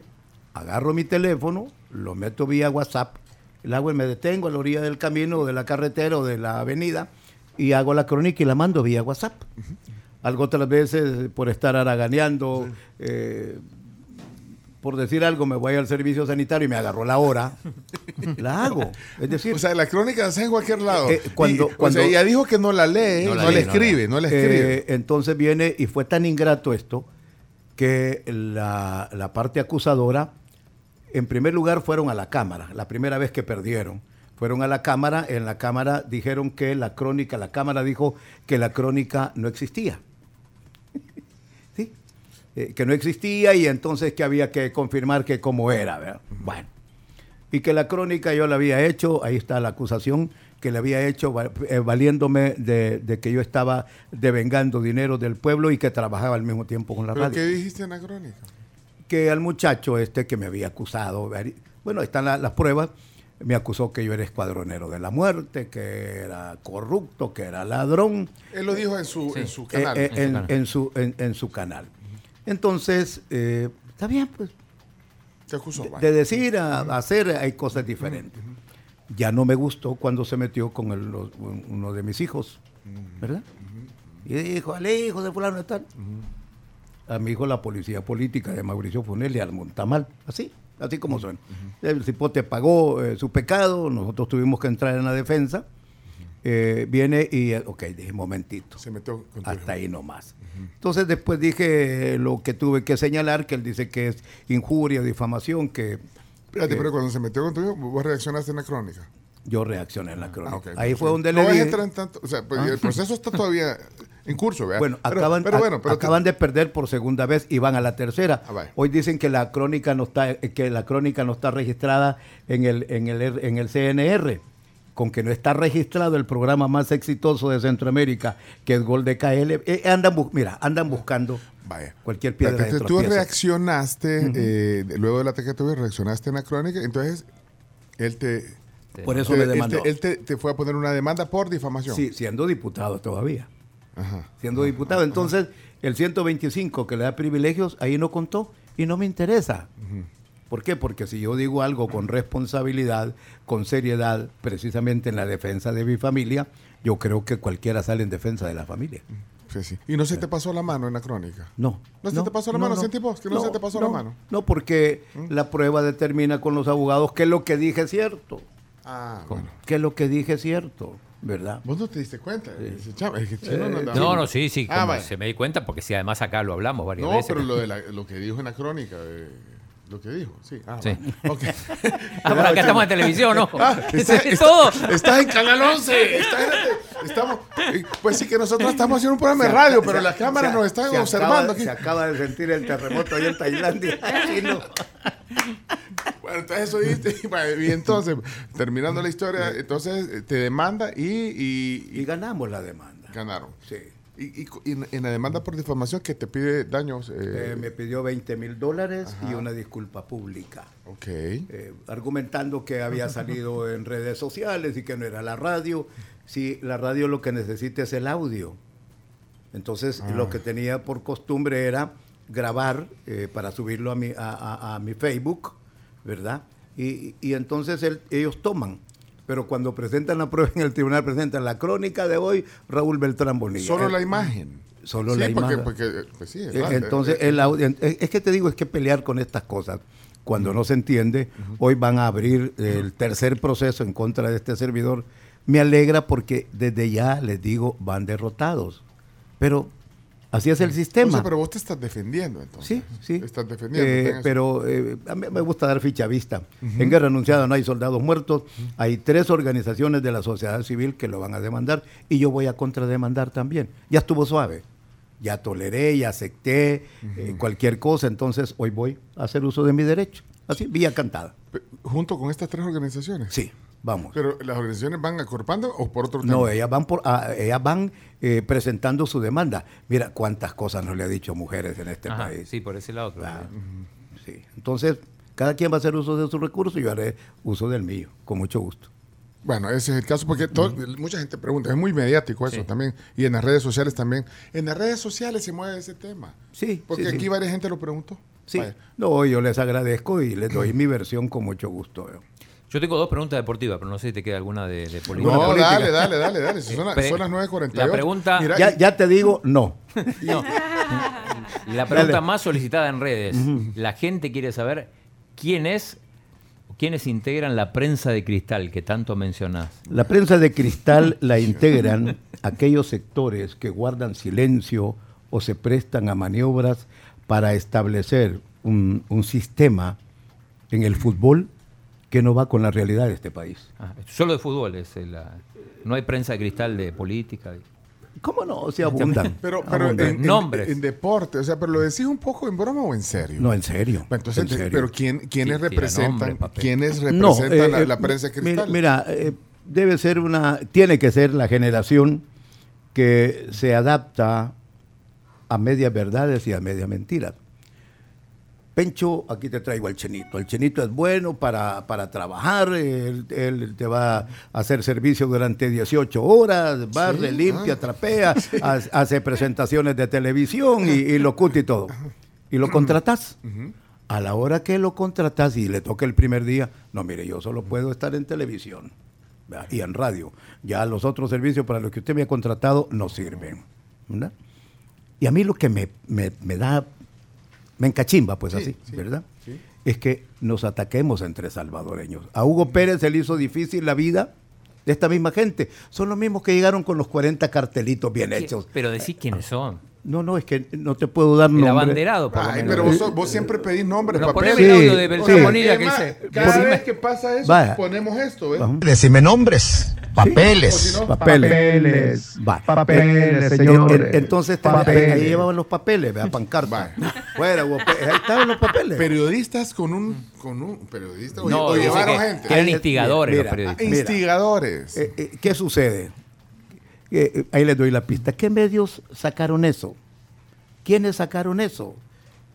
agarro mi teléfono, lo meto vía WhatsApp, el y me detengo a la orilla del camino, o de la carretera o de la avenida, y hago la crónica y la mando vía WhatsApp. Algo otras veces por estar haraganeando, eh, por decir algo, me voy al servicio sanitario y me agarró la hora, la hago. Es decir, O sea, la crónica se hace en cualquier lado. Eh, cuando- Y, o cuando- sea, ella dijo que no la lee, No no, la la, lee, no escribe, no la escribe. Eh, entonces viene, y fue tan ingrato esto, que la, la parte acusadora, en primer lugar, fueron a la Cámara, la primera vez que perdieron. Fueron a la Cámara, en la Cámara dijeron que la crónica, la Cámara dijo que la crónica no existía. Eh, que no existía y entonces que había que confirmar que cómo era. ¿verdad? Bueno, y que la crónica yo la había hecho, ahí está la acusación, que le había hecho eh, valiéndome de, de que yo estaba devengando dinero del pueblo y que trabajaba al mismo tiempo con la ¿Pero radio. qué dijiste en la crónica? Que al muchacho este que me había acusado, bueno, ahí están la- las pruebas, me acusó que yo era escuadronero de la muerte, que era corrupto, que era ladrón. Él lo dijo en su, en su Eh, canal. eh, En su en, canal. en su, en- en su canal. Entonces, eh, está bien, pues, Te acusó. de, de decir a, a hacer hay cosas diferentes. Ya no me gustó cuando se metió con el- los- uno de mis hijos, ¿verdad? Y dijo, al hijo de fulano de tal. A mi hijo la policía política de Mauricio Funel y al Montamal, así, así como son. El cipote pagó eh, su pecado, nosotros tuvimos que entrar en la defensa. Eh, viene y, ok, dije, momentito. Se metió con tu Hasta ahí nomás. Entonces después dije lo que tuve que señalar, que él dice que es injuria, difamación, que Espérate, que pero cuando se metió con tu hijo, vos reaccionaste en la crónica. yo reaccioné en la crónica. Ah, ok. Ahí fue donde no le dije, en tanto. O sea, pues, Ah. el proceso está todavía en curso, ¿verdad? bueno, Pero- acaban, pero bueno, pero te- acaban de perder por segunda vez y van a la tercera. Ah. Hoy dicen que la crónica no está, eh, que la crónica no está registrada en el, en el, en el CNR. Con que no está registrado el programa más exitoso de Centroamérica, que es Gol de KL. Eh, andan, bu- mira, andan buscando Vaya. cualquier piedra de entonces, tú reaccionaste, eh, luego del ataque que tuve, reaccionaste en la crónica, entonces él te... Por eso te- me él te- Él te, te fue a poner una demanda por difamación. Sí, siendo diputado todavía. Ajá. siendo diputado. Entonces, el 125 que le da privilegios, ahí no contó y no me interesa. ¿Por qué? Porque si yo digo algo con responsabilidad, con seriedad, precisamente en la defensa de mi familia, yo creo que cualquiera sale en defensa de la familia. Sí, sí. ¿Y no se te pasó la mano en la crónica? No. ¿No se te pasó la mano? ¿Sentí vos que no se te pasó la no, mano? ¿Mm? No, porque la prueba determina con los abogados que lo que dije es cierto. Ah, bueno. Que lo que dije es cierto, ¿verdad? ¿Vos no te diste cuenta? Chavo, es que Chino no andaba- No, no, sí, sí, Ah, se me di cuenta, porque si además acá lo hablamos varias No, veces. pero lo, de la- lo que dijo en la crónica, eh, lo que dijo, sí. Ah, Sí. bueno. Ok. Ah, pero acá estamos en televisión, ¿no? Ah, está- todo. Estás en Canal 11. estás en- estamos, eh, pues sí que nosotros estamos haciendo un programa de radio, pero las cámaras nos están se observando acaba, aquí. Se acaba de sentir el terremoto ahí en Tailandia. Chino. Bueno, entonces eso dijiste. Bueno, Y entonces, terminando la historia, entonces eh, te demanda y, y- y Y ganamos la demanda. ganaron. Sí. Y, y- y en la demanda por difamación que te pide daños. Eh, eh, me pidió 20 mil dólares y una disculpa pública, ok. eh, argumentando que había salido en redes sociales y que no era la radio. Si la radio lo que necesita es el audio. Entonces, Ah. lo que tenía por costumbre era grabar para subirlo a mi, a, a- a mi Facebook, ¿verdad? Y, y entonces él- ellos toman. Pero cuando presentan la prueba en el tribunal, presentan la crónica de hoy, Raúl Beltrán Bonilla. Solo Eh, la imagen. Solo Sí, la porque- imagen. porque, eh, pues sí, Eh, ¿verdad? Entonces, Eh, el audio- es es que te digo, es que pelear con estas cosas, cuando no se entiende, hoy van a abrir el tercer proceso en contra de este servidor. Me alegra porque desde ya les digo, van derrotados. Pero así es el sistema. sea, pero vos te estás defendiendo entonces. Sí, sí. Te estás defendiendo. Eh, pero eh, a mí me gusta dar ficha vista. En guerra anunciada no hay soldados muertos. Hay tres organizaciones de la sociedad civil que lo van a demandar y yo voy a contrademandar también. Ya estuvo suave. Ya toleré, ya acepté eh, cualquier cosa. Entonces hoy voy a hacer uso de mi derecho. Así, vía cantada. Junto con estas tres organizaciones. Sí, vamos. Pero las organizaciones van acorpando o por otro tema. No, ellas van por, ah, ellas van eh, presentando su demanda. Mira cuántas cosas nos le ha dicho mujeres en este Ajá, país. sí, por ese lado. claro. Ah, sí. Entonces, cada quien va a hacer uso de su recurso y yo haré uso del mío, con mucho gusto. Bueno, ese es el caso porque todo- mucha gente pregunta, es muy mediático eso Sí. también, y en las redes sociales también. En las redes sociales se mueve ese tema. Sí, Porque sí, sí. aquí varias gente lo preguntó. Sí, Vaya. no, yo les agradezco y les doy mi versión con mucho gusto. ¿eh? Yo tengo dos preguntas deportivas, pero no sé si te queda alguna de, de política. No, política. dale, dale, dale, dale. Si son, las- Pre- son las 9.48. la pregunta- Mira, Ya, ya te digo, no. No. La pregunta Dale. más solicitada en redes. La gente quiere saber quién es, quiénes integran la prensa de cristal que tanto mencionás. La prensa de cristal la integran aquellos sectores que guardan silencio o se prestan a maniobras para establecer un, un sistema en el fútbol que no va con la realidad de este país. Ah, solo de fútbol es eh, la- no hay prensa de cristal de política. ¿Cómo no? Se abundan. pero, pero en, abundan. en- Nombres. en deporte, o sea, pero lo decís un poco en broma o en serio. No, en serio. Bueno, Entonces, en serio. pero ¿quién, ¿quiénes Sí, representan? nombre. ¿Quiénes representan la, eh, la eh, prensa cristal? Mira, eh, debe ser una, tiene que ser la generación que se adapta a medias verdades y a medias mentiras. Pencho, aquí te traigo al chenito. El chenito es bueno para, para trabajar, él, él te va a hacer servicio durante 18 horas, barre, limpia, trapea, ha- hace presentaciones de televisión y, y lo y todo. Y lo contratas. A la hora que lo contratas y le toca el primer día, no, mire, yo solo puedo estar en televisión ¿verdad? y en radio. Ya los otros servicios para los que usted me ha contratado no sirven. ¿verdad? Y a mí lo que me, me- me da, me encachimba, pues Sí, así, sí, ¿verdad? sí. Es que nos ataquemos entre salvadoreños. A Hugo Pérez se le hizo difícil la vida de esta misma gente. Son los mismos que llegaron con los 40 cartelitos bien hechos. Pero decís quiénes son. No, no, es que no te puedo dar El nombre. abanderado, por Ay, pero vos, sos- vos siempre pedís nombres, Pero papel. poneme el audio de Beltrán sí. Bonilla que Es más, dice. Cada vez que pasa eso, Vaya. ponemos esto, ¿ves? Ajá. Decime nombres, papeles. si no, Papeles. Papeles, Eh, señores. Entonces ahí- Papeles. ahí llevaban los papeles, vea, pancarta. Fuera, Pérez. Ahí estaban los papeles. periodistas con un, con un periodista No, o llevaron que- gente. que eran instigadores mira, los periodistas. Mira. Instigadores. Eh, eh, ¿Qué sucede? Eh, ahí les doy la pista. ¿Qué medios sacaron eso? ¿Quiénes sacaron eso?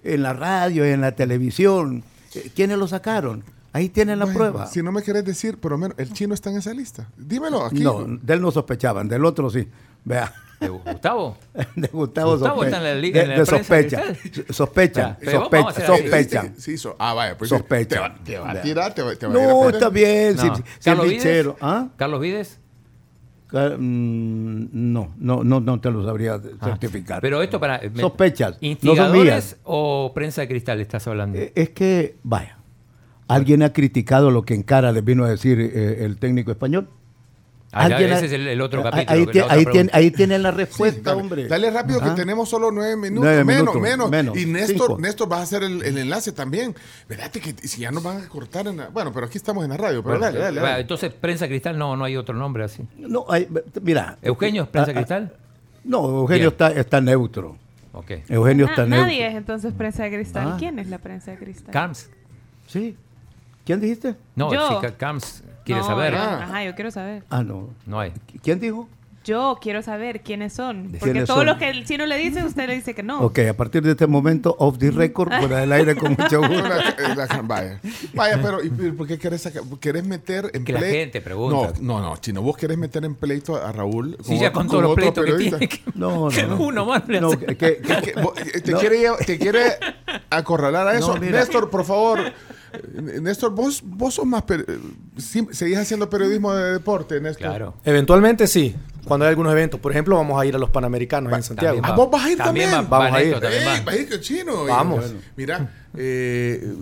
En la radio, en la televisión. Eh, ¿Quiénes lo sacaron? Ahí tienen la Bueno, prueba. Si no me querés decir, por lo menos el chino está en esa lista. Dímelo aquí. No, de él no sospechaban, del otro sí. Vea. ¿De Gustavo? De Gustavo, Gustavo está en la li- de- en la de sospecha. cristal. Sospechan, Ya, pero vamos a sospechan, hacer así. sospechan. Sí, so- ah, vaya, pues Sospechan. Te va, te va a tirar, te va, te va a ir a No, está bien. No. Si, si el ¿Carlos Vides? ¿Ah? ¿Carlos Vides? Mm, No, no, no, no te lo sabría certificar. Ah, Pero esto para... me- Sospechas, no son ¿Instigadores mías. o prensa de cristal estás hablando? Eh, Es que, vaya, alguien ha criticado lo que en cara les vino a decir eh, el técnico español. Ah, Alguien ese es el, el otro Ah, capítulo. Ahí, otra ahí, tiene- ahí tienen la Sí, respuesta, dale, hombre. Dale rápido Ah. que tenemos solo nueve minutos. Nueve menos, minutos, menos, menos. Y Néstor, Cinco. Néstor va a hacer el, el enlace también. Verdad que si ya nos van a cortar en la- Bueno, pero aquí estamos en la radio. Pero Bueno, dale, dale. Entonces, prensa cristal no, no hay otro nombre así. No, hay- mira. ¿Eugenio es prensa Ah, ah, cristal? No, Eugenio está, está neutro. Ok. Eugenio Na- está nadie neutro. es entonces prensa de cristal. Ah. ¿Quién es la prensa de cristal? ¿Carms? Sí. ¿Quién dijiste? No, Yo. si Ca- Carms quiere No, saber. yo- ajá, yo quiero saber. Ah, no. No hay. ¿Quién dijo? Yo quiero saber quiénes son. Porque ¿Quiénes todo son? lo que el chino le dice, usted le dice que no. Ok, a partir de este momento, off the record, fuera del aire con mucho gusto. La- eh, la- vaya. Vaya, pero ¿y por qué querés, sacar- querés meter en Que la gente pregunta. No, no, no, chino, vos querés meter en pleito a, a Raúl. Sí, ya con todos los otro pleitos que periodista. tiene. que- No, que no, no. uno más le No, hace. que- que- que- Que vos- eh, te, No. quiere, llevar- te quiere acorralar a eso. No, mira. Néstor, por favor. Néstor, vos, vos sos más. sí, seguís haciendo periodismo de deporte, Néstor. Claro. Eventualmente sí, cuando hay algunos eventos. Por ejemplo, vamos a ir a los Panamericanos en Santiago. Ah, va. vos vas a ir También también. va- Vamos va a ir. También Ey, va. vas a ir que chino. Vamos. Mira, eh,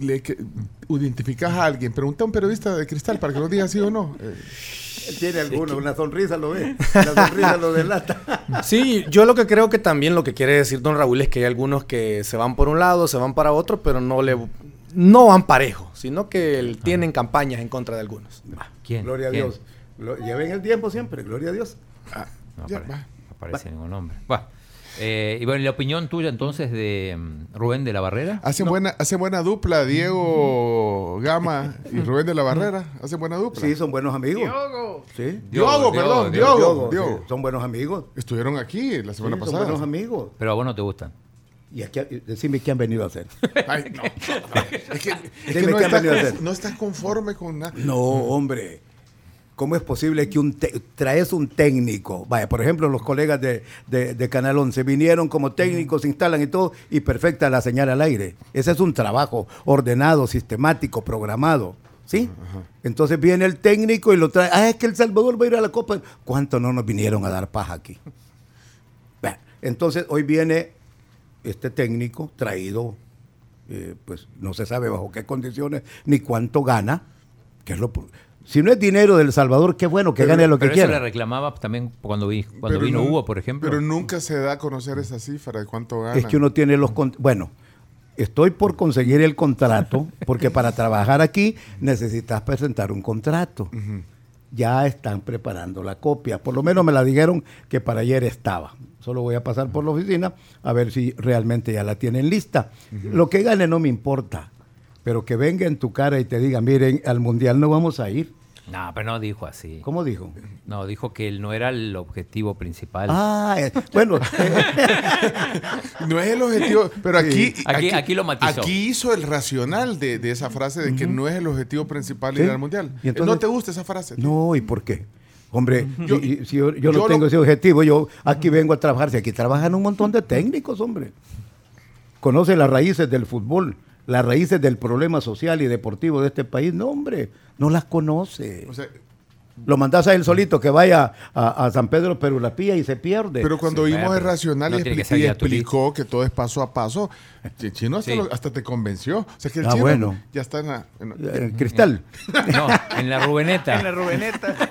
le, que- identificas a alguien. Pregunta a un periodista de cristal para que nos diga sí o no. Eh, Tiene alguno, una sonrisa lo ve. La sonrisa lo delata. Sí, yo lo que creo que también lo que quiere decir don Raúl es que hay algunos que se van por un lado, se van para otro, pero no le no van parejo, sino que el- tienen campañas en contra de algunos. ¿Quién? Gloria a ¿Quién? Dios. Lo- lleven el tiempo siempre, gloria a Dios. No Ya, apare- va. no aparece ningún nombre. Bueno, eh, y bueno, la opinión tuya entonces de mm, Rubén de la Barrera. Hacen, buena, hacen buena dupla Diego Gama y Rubén de la Barrera. Hacen buena dupla. Sí, son buenos amigos. Sí. Diogo, perdón, Diogo, Diogo. sí, Diogo. son buenos amigos. Estuvieron aquí la semana Sí, son pasada. buenos amigos. Pero a vos no te gustan. Y aquí, decime qué han venido a hacer. Ay, no, no. Es que, es que Dime no, estás, no conforme con nada. No, hombre. ¿Cómo es posible que un te- traes un técnico? Vaya, por ejemplo, los colegas de, de- de Canal 11 vinieron como técnicos, se instalan y todo, y perfecta la señal al aire. Ese es un trabajo ordenado, sistemático, programado. ¿Sí? Entonces viene el técnico y lo trae. Ah, es que El Salvador va a ir a la Copa. ¿Cuánto no nos vinieron a dar paja aquí? Bueno, entonces hoy viene este técnico traído, eh, pues no se sabe bajo qué condiciones ni cuánto gana, que es lo si no es dinero del Salvador, qué bueno que Pero- gane lo que Pero eso le quiera. reclamaba también cuando, vi, cuando Pero vino Hugo, por ejemplo. Pero nunca se da a conocer esa cifra de cuánto gana. Es que uno tiene los bueno, estoy por conseguir el contrato porque para trabajar aquí necesitas presentar un contrato. Ya están preparando la copia. Por lo menos me la dijeron que para ayer estaba. Solo voy a pasar por la oficina a ver si realmente ya la tienen lista. Lo que gane no me importa, pero que venga en tu cara y te diga, miren, al mundial no vamos a ir. No, pero no dijo así. ¿Cómo dijo? No, dijo que él no era el objetivo principal. Ah, eh, bueno, No es el objetivo, pero aquí, Aquí- aquí lo matizó. Aquí hizo el racional de, de esa frase de que no es el objetivo principal Sí. ir al mundial. Y entonces- ¿No te gusta esa frase? no, ¿y por qué? Hombre, Yo- y- y si yo, yo no tengo lo- ese objetivo, yo aquí vengo a trabajar. Si aquí trabajan un montón de técnicos, hombre. Conoce las raíces del fútbol, las raíces del problema social y deportivo de este país. No, hombre, no las conoce. O sea, Lo mandás a él solito que vaya a, a San Pedro Perulapía y se pierde. pero cuando Sí, vimos bueno, el racional no y, expli- explicó que todo es paso a paso, el chino hasta, Sí. lo- hasta te convenció. O sea que el Ah, chino bueno. ya está en la... en la- Eh, Cristal. No, en la Rubeneta. En la Rubeneta.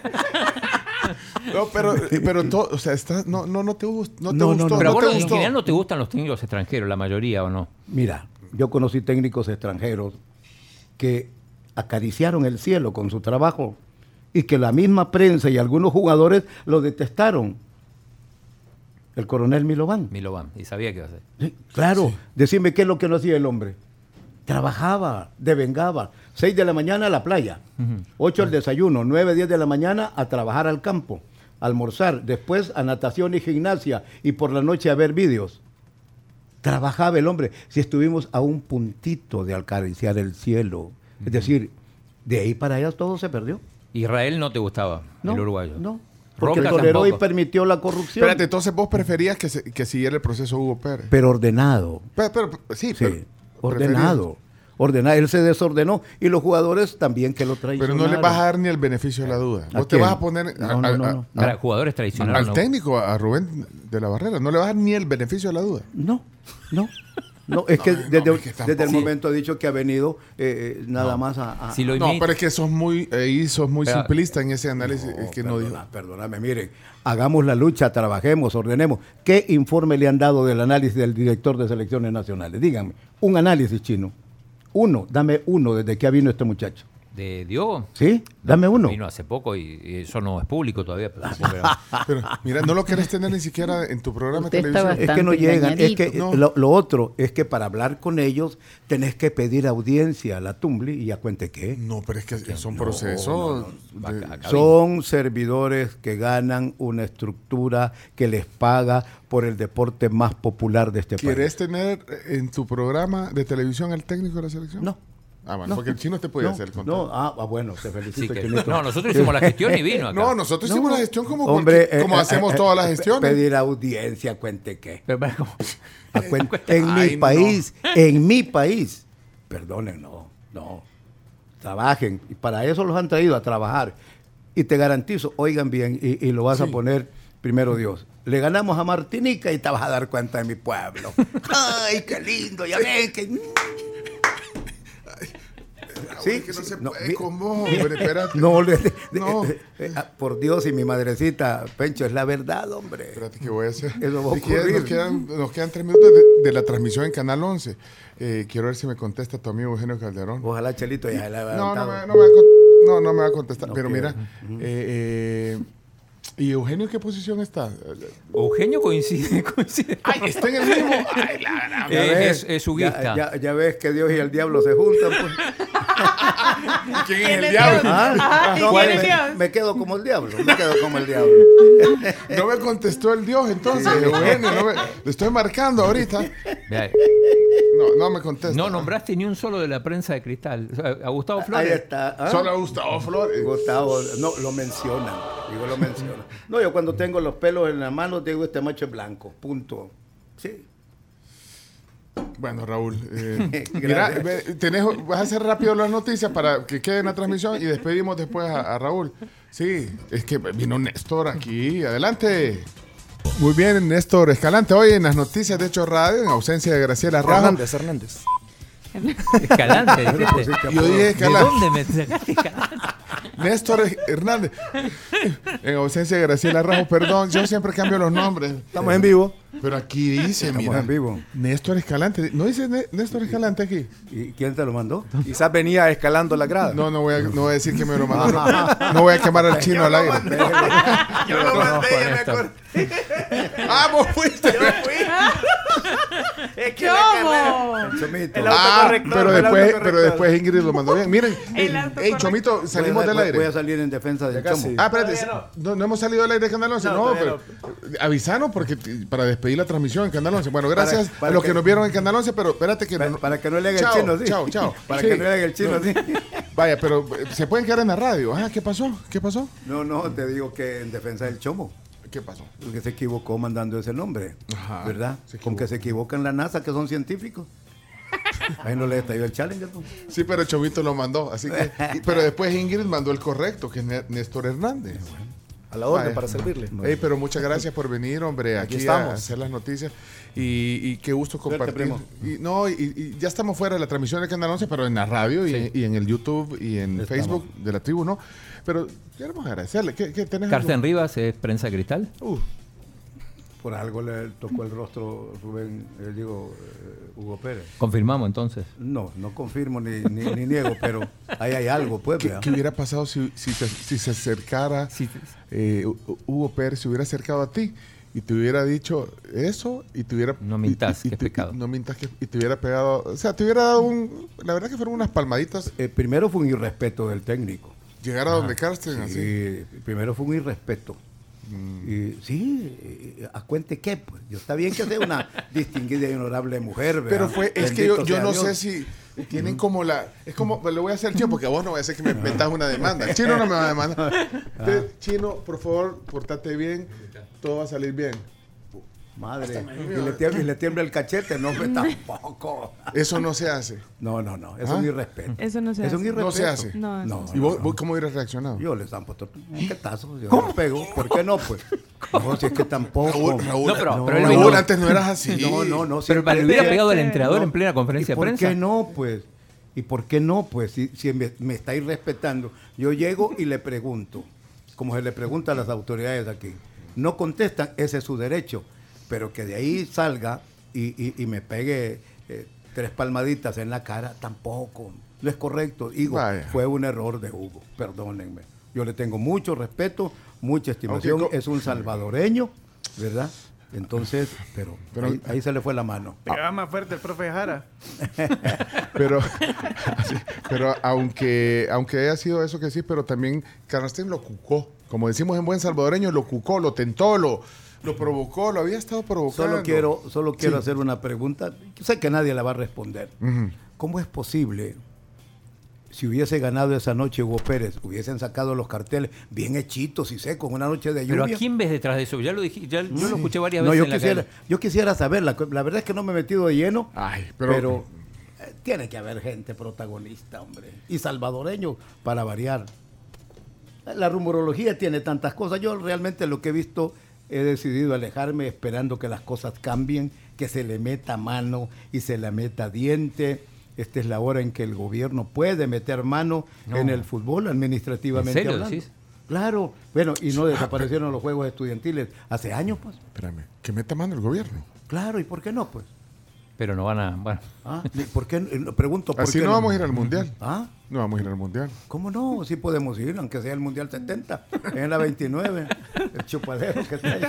No, pero, pero todo, o sea, está, no, no, no te, gust- no te No, no, gustó. no. Pero no vos te en gustó. general no te gustan los técnicos extranjeros, la mayoría o no. Mira, yo conocí técnicos extranjeros que acariciaron el cielo con su trabajo y que la misma prensa y algunos jugadores lo detestaron. El coronel Milovan. Milovan, y sabía que iba a ser. Sí, claro, decime qué es lo que no hacía el hombre. Trabajaba, devengaba. 6 de la mañana a la playa, 8 al desayuno, 9, 10 de la mañana a trabajar al campo, almorzar, después a natación y gimnasia y por la noche a ver vídeos. Trabajaba el hombre. Si estuvimos a un puntito de acariciar el cielo, es decir, de ahí para allá todo se perdió. Israel no te gustaba, No, el uruguayo. no. Porque Roca toleró y permitió la corrupción. Espérate, entonces vos preferías que, se- que siguiera el proceso Hugo Pérez. Pero ordenado. Pero, pero- sí, Sí, pero- ordenado. Ordenado. Él se desordenó y los jugadores también que lo Pero traicionaron. no le vas a dar ni el beneficio de la duda. ¿A Vos te vas a poner No, a- no, no, a- a- jugadores traicionaron. al técnico, a Rubén de la Barrera. No le vas a dar ni el beneficio de la duda. No, no. No, es que No, desde, no, es que tampoco- desde el Sí. momento ha dicho que ha venido eh, eh, nada más a... a- Si lo No, pero es que sos muy, ahí sos muy Pero- simplista en ese análisis. No, es que no perdona, dijo. Perdóname, miren, hagamos la lucha, trabajemos, ordenemos. ¿Qué informe le han dado del análisis del director de selecciones nacionales? Díganme, un análisis chino. Uno, dame uno desde que ha vino este muchacho. De Diogo. ¿Sí? Dame uno. Vino hace poco y, y eso no es público todavía. Pero mira, no lo querés tener ni siquiera en tu programa de Usted televisión. Es que no llegan. Es que. No. lo, lo otro es que para hablar con ellos tenés que pedir audiencia a la Tumbli y ya cuente qué. No, pero es que son No, procesos. De- Son servidores que ganan una estructura que les paga por el deporte más popular de este ¿Quieres país. tener en tu programa de televisión al técnico de la selección? No. Ah, bueno, No. porque el chino te puede No, hacer el no, ah, ah, bueno, te felicito. Sí, que- no, nosotros hicimos la gestión y vino acá. No, nosotros hicimos la gestión como, Hombre, cualquier- como eh, hacemos eh, todas las eh, gestiones. Pedir audiencia, cuente qué. Pero, pero, ¿cómo? A cuen- en Ay, mi no. país, en mi país. Perdonen, no, no. Trabajen. Y para eso los han traído a trabajar. Y te garantizo, oigan bien, y, y lo vas a poner primero Dios. Le ganamos a Martinica y te vas a dar cuenta de mi pueblo. Ay, qué lindo, ya ven que. Sí, que no se no, puede mi- hombre, espérate. No, le- No. eh, eh, ah, por Dios y mi madrecita, Pencho, es la verdad, hombre. Espérate que voy a hacer. Eso va a ocurrir. nos, quedan, nos quedan tres minutos de, de la transmisión en Canal 11. Eh, quiero ver si me contesta tu amigo Eugenio Calderón. Ojalá Chelito ya la No, no me, no me va no, no me va a contestar. Pero quiere. mira, eh, eh, ¿y Eugenio en qué posición está? Eugenio coincide, coincide. Ay, está en el mismo. Ay, la, la- Ya Eh, ves, es- es. Ya, ya- ya ves que Dios y el diablo se juntan. Pues. ¿Quién es el diablo? Ah, Ay, no, ¿quién me, es Dios? me quedo como el diablo. Me quedo como el diablo. No me contestó el Dios entonces, Eugenio. No me- le estoy marcando ahorita. No, no me contesta. No nombraste ni un solo de la prensa de cristal. A Gustavo Ahí Flores. está. ¿ah? Solo a Gustavo Flores. Gustavo, no, lo mencionan. Digo, lo mencionan. No, yo cuando tengo los pelos en la mano digo, este macho es blanco. Punto. Sí. Bueno, Raúl, eh, Gracias. mira, tenés, vas a hacer rápido las noticias para que quede en la transmisión y despedimos después a, a Raúl. Sí, es que vino Néstor aquí. Adelante. Muy bien, Néstor Escalante. Hoy en las noticias de Hecho Radio, en ausencia de Graciela Rajo. Hernández, Hernández. Escalante, dijiste. Yo dije ¿De Escalante. dónde me sacaste Escalante? Néstor Hernández. En ausencia de Graciela Rajo, perdón, yo siempre cambio los nombres. Estamos en vivo. Pero aquí dice, Estamos mira. en vivo. Néstor Escalante. ¿No dice Né- Néstor Escalante aquí? ¿Y quién te lo mandó? Quizás venía escalando la grada. No, no voy a, no voy a decir que me lo mandó. No, no voy a quemar al chino al aire. Yo lo mandé, ya me acordé. ¡Ah, vos fuiste! Es que ¿Cómo? Chomito. El Ah, pero el después, pero después Ingrid lo mandó bien. Miren, El eh, hey, Chomito, salimos Voy a- del aire. Voy a salir en defensa del chomo. Ah, espérate, no. No, hemos salido del aire de Canal 11, No, no, pero avisanos porque para despedir la transmisión en Canal 11. Bueno, gracias para a los que- que nos vieron en Canal 11, pero espérate que Para, no- para que no le haga Chao, el chino, sí. Chao, chao. Para Sí. que no le haga el chino, No. sí. Vaya, pero eh, se pueden quedar en la radio. Ah, ¿qué pasó? ¿Qué pasó? No, no, te digo que en defensa del chomo. ¿Qué pasó? Porque se equivocó mandando ese nombre. Ajá, ¿Verdad? Con que se equivocan la NASA, que son científicos. Ahí no le estalló el Challenger. Sí, pero Chomito lo mandó, así que. pero después Ingrid mandó el correcto, que es Né- Néstor Hernández. A la orden para servirle. Ey, pero muchas gracias por venir, hombre, aquí, Aquí a estamos. hacer las noticias. Y, y qué gusto compartir. Y, no, y, y ya estamos fuera de la transmisión de Canal 11, pero en la radio y, y en el YouTube y en Estamos. Facebook de la tribu, ¿no? Pero queremos agradecerle. ¿Qué, qué tenés? Carsten algo? Rivas es prensa cristal. Uh, Por algo le tocó el rostro Rubén, eh, digo, eh, Hugo Pérez. Confirmamos entonces. No, no confirmo ni, ni, ni niego, pero ahí hay algo, pues. ¿qué, qué hubiera pasado si, si, te- si se acercara eh, Hu- Hugo Pérez, se hubiera acercado a ti y te hubiera dicho eso y te hubiera... No mintas, y- y que es te- pecado. No mintas que, y te hubiera pegado... O sea, te hubiera dado un... La verdad que fueron unas palmaditas. Eh, primero fue un irrespeto del técnico. Llegar a donde Carsten, así. Sí, primero fue un irrespeto. Mm. Y, sí, a cuente qué, pues. Yo está bien que sea una distinguida y honorable mujer, ¿verdad? Pero fue, es que yo, yo no Dios. sé si tienen como la, es como, le voy a hacer chino porque a vos no voy a hacer que me metas una demanda. El chino no me va a demandar. Entonces, chino, por favor, portate bien, todo va a salir bien. Madre, y le, tiembla, y le tiembla el cachete, no, pues tampoco. Eso no se hace. No, no, no, es ¿Ah? un irrespeto. Eso no se es un hace. irrespeto. No se hace. No, No, eso ¿Y no, vos, no. vos cómo hubieras reaccionado? Yo han puesto un quetazo, yo les pego. ¿Por qué no, pues? No, si es que tampoco. Raúl, Raúl, No, pero- pero Raúl, antes no eras así. No, no, no. Pero le hubiera pegado al entrenador No. en plena ¿Y conferencia de por prensa. qué no, pues? ¿Y por qué no, pues? Si, si me, me estáis respetando. Yo llego y le pregunto, como se le pregunta a las autoridades aquí. No contestan, ese es su derecho. Pero que de ahí salga y, y- y me pegue eh, tres palmaditas en la cara, tampoco. No es correcto. Digo, fue un error de Hugo, perdónenme. Yo le tengo mucho respeto, mucha estimación. Es un salvadoreño, ¿verdad? Entonces, pero, Pero- ahí, ahí se le fue la mano. Pegaba más fuerte el profe Jara. Pero, sí, pero aunque, aunque haya sido eso que sí, pero también Carsten lo cucó. Como decimos en buen salvadoreño, lo cucó, lo tentó, lo, lo provocó, lo había estado provocando. Solo quiero, solo quiero Sí. hacer una pregunta. Sé que nadie la va a responder. ¿Cómo es posible, si hubiese ganado esa noche Hugo Pérez, hubiesen sacado los carteles bien hechitos y secos, una noche de lluvia? Pero ¿a quién ves detrás de eso? Ya lo dije, ya, yo lo escuché varias No, veces yo en la quisiera, calle. yo quisiera saber, la, la verdad es que no me he metido de lleno, Ay, pero, pero, eh, tiene que haber gente protagonista, hombre, y salvadoreño para variar. La rumorología tiene tantas cosas. Yo realmente lo que he visto he decidido alejarme esperando que las cosas cambien, que se le meta mano y se le meta diente. Esta es la hora en que el gobierno puede meter mano No. en el fútbol administrativamente ¿En serio hablando. decís? Claro, bueno, y no desaparecieron los juegos estudiantiles hace años, pues. espérame, que meta mano el gobierno. Claro, ¿y por qué no, pues? Pero no van a. Bueno, ¿Ah? ¿Por qué? no? Pregunto, ¿por Así qué no vamos a ir al mundial. ¿Ah? No vamos a ir al mundial. ¿Cómo no? Sí podemos ir, aunque sea el Mundial 70, en la 29, el chupadero que está ahí.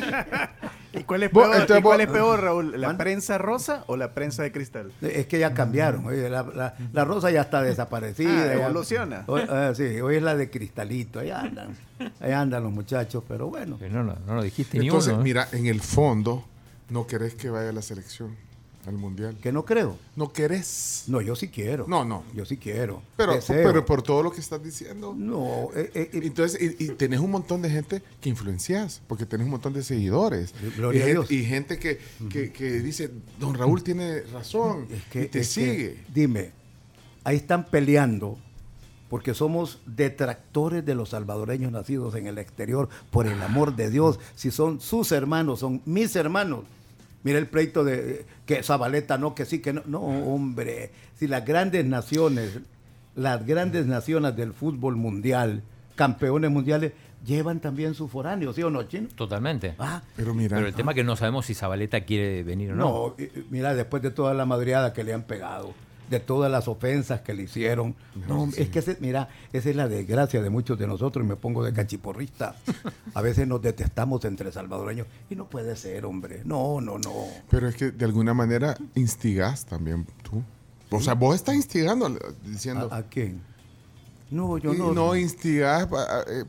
¿Y cuál es peor, entonces ¿y cuál es peor Raúl? ¿La ¿Man? prensa rosa o la prensa de cristal? Es que ya cambiaron, oye, la, la- la rosa ya está desaparecida. Ah, ya- evoluciona. Hoy, ah, sí, hoy es la de cristalito, ahí andan, ahí andan los muchachos, pero bueno. pero no, lo- no lo dijiste ni Entonces, uno. ¿eh? mira, en el fondo, no querés que vaya la selección al mundial. Que no creo. No querés. No, yo sí quiero. No, no. Yo sí quiero. Pero, Deseo. pero por todo lo que estás diciendo. No, eh, eh, eh, Entonces, y, y tenés un montón de gente que influencias, porque tenés un montón de seguidores. Gloria y, a gen- Dios. y gente que, que- que dice, don Raúl tiene razón, es que, y te es que, sigue. dime, ahí están peleando porque somos detractores de los salvadoreños nacidos en el exterior, por el amor de Dios. Si son sus hermanos, son mis hermanos. Mira el pleito de que Zabaleta no, que sí, que no. No, hombre. Si las grandes naciones, las grandes naciones del fútbol mundial, campeones mundiales, llevan también sus foráneos, ¿sí o no, Chino? Totalmente. Ah, Pero mira, Pero el tema es que no sabemos si Zabaleta quiere venir o no. no, mira, después de toda la madreada que le han pegado, de todas las ofensas que le hicieron. No, es que, ese- mira, esa es la desgracia de muchos de nosotros, y me pongo de cachiporrista. A veces nos detestamos entre salvadoreños y no puede ser, hombre. No, no, no. pero es que de alguna manera instigás también tú. O sea, vos estás instigando, diciendo. ¿A, a quién? No, yo no. no a- eh,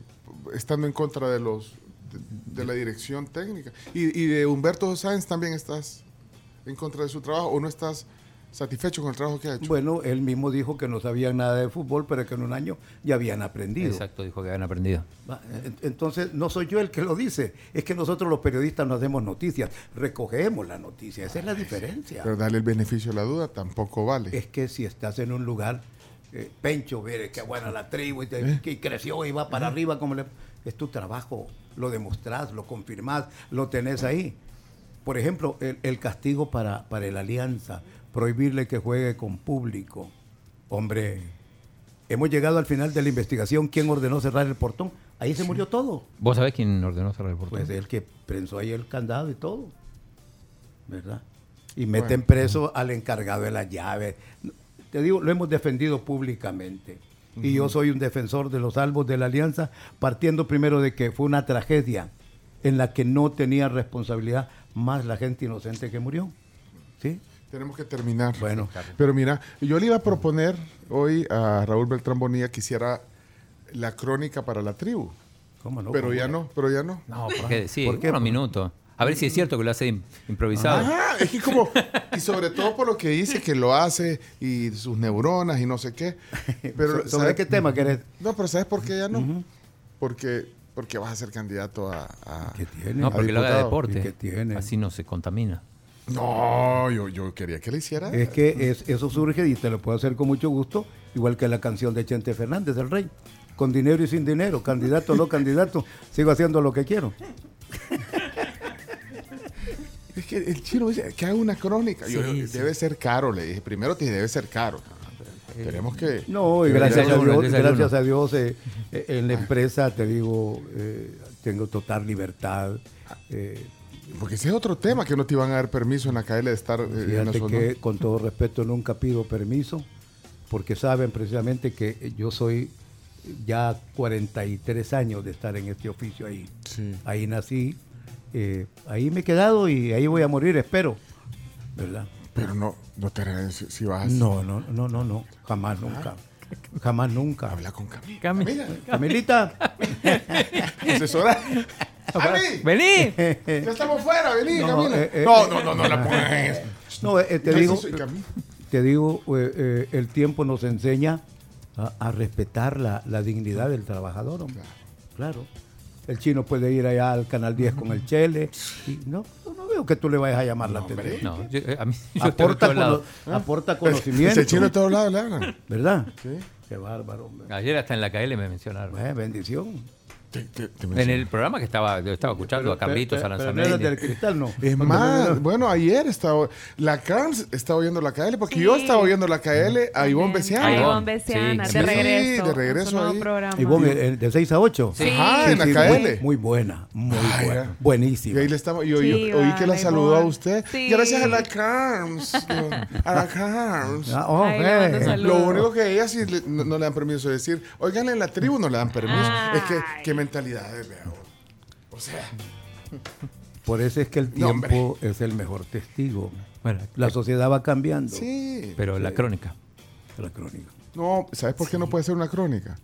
estando en contra de los de, de la dirección técnica. Y, y de Humberto Sáenz también estás en contra de su trabajo o no estás satisfecho con el trabajo que ha hecho. Bueno, él mismo dijo que no sabían nada de fútbol, pero que en un año ya habían aprendido. Exacto, dijo que habían aprendido. En- Entonces, no soy yo el que lo dice, es que nosotros los periodistas no hacemos noticias, recogemos la noticia, esa es la diferencia. Pero darle el beneficio de la duda tampoco vale. Es que si estás en un lugar, eh, Pencho, ver que buena la tribu y, te- ¿Eh? que creció y va para arriba, como le, es tu trabajo, lo demostrás, lo confirmás, lo tenés ahí. Por ejemplo, el, el castigo para, para el Alianza, prohibirle que juegue con público. Hombre, hemos llegado al final de la investigación. ¿Quién ordenó cerrar el portón? Ahí se murió todo. ¿Vos sabés quién ordenó cerrar el portón? Pues el que prensó ahí el candado y todo. ¿Verdad? Y meten preso al encargado de las llaves. Te digo, lo hemos defendido públicamente. Y yo soy un defensor de los salvos de la alianza, partiendo primero de que fue una tragedia en la que no tenía responsabilidad más la gente inocente que murió. ¿Sí? Tenemos que terminar. Bueno. Pero mira, yo le iba a proponer hoy a Raúl Beltrán Bonilla que hiciera la crónica para la tribu. ¿Cómo no? Pero ¿Cómo ya no, pero ya no. No, porque sí, ¿Por qué? unos minutos. A ver si es cierto que lo hace im- improvisado. Ajá, es que como, y sobre todo por lo que dice que lo hace y sus neuronas y no sé qué. Pero, ¿Sobre ¿sabes? qué tema querés? No, pero ¿sabes por qué ya no? Porque porque vas a ser candidato a... a- ¿Qué tiene? No, a porque lo haga deporte. ¿Y qué tiene? Así no se contamina. No, yo, yo quería que le hiciera. Es que es, eso surge y te lo puedo hacer con mucho gusto, igual que la canción de Chente Fernández, el rey. Con dinero y sin dinero, candidato o no candidato, sigo haciendo lo que quiero. Es que el chino dice que haga una crónica. Sí, yo- sí. Debe ser caro, le dije. Primero te dije, debe ser caro. Esperemos que... No, y gracias a Dios, gracias a Dios eh, eh, en la empresa, te digo, eh, tengo total libertad. Porque ese es otro tema, que no te iban a dar permiso en la KL de estar... eh, en ¿no? que con todo respeto nunca pido permiso, porque saben precisamente que yo soy ya 43 años de estar en este oficio ahí. Sí. Ahí nací, eh, ahí me he quedado y ahí voy a morir, espero. ¿Verdad? Pero no, no te si, si vas... No, no, no, no, no, jamás nunca. Jamás nunca. Habla con Camila. Cami- Camila, Camilita, asesora. ¡Vení! Ya estamos fuera, vení, No, Camila. eh, eh, no, eh, no, no, no la pongas en eso. no, eh, te digo, te digo, el tiempo nos enseña a, a respetar la, la dignidad del trabajador, hombre. Claro. El chino puede ir allá al Canal 10 con el Chele. y no, no, veo que tú le vayas a llamar la atención. No, yo, eh, a mí yo estoy Aporta, todos lados. cono- aporta conocimiento. Ese chino de todos lados le hablan. ¿Verdad? Sí. Qué bárbaro, hombre. Ayer hasta en la KL me mencionaron. Eh, bendición. Te- te- te En el programa que estaba, yo estaba escuchando a Carlitos eres del cristal, no. Es más, no, no. bueno, ayer estaba. La Carms estaba oyendo la KL, porque yo Sí. estaba oyendo la KL a Ivonne A Besiano. Ivonne Ivonne, Besiana, sí, de sí. regreso. de regreso ahí. programa. Eh, de 6 a 8. Sí. Ajá, en la Sí, KL. Muy, muy buena, muy Ay, buena. Buenísima. Y ahí le estaba, yo, Sí, yo- oí que la saludó a Ivonne. usted. Sí. Gracias a la Carms. a la Carms. Ah, oh, Ay, eh. Lo único que ella sí le- no, no le dan permiso de decir, oigan, en la tribu no le dan permiso. Es que, qué mentalidades, veo. O sea, Por eso es que el No, tiempo es el mejor testigo. Bueno, La sociedad va cambiando. sí. pero la crónica. La crónica. No, ¿sabes por qué no puede ser una crónica?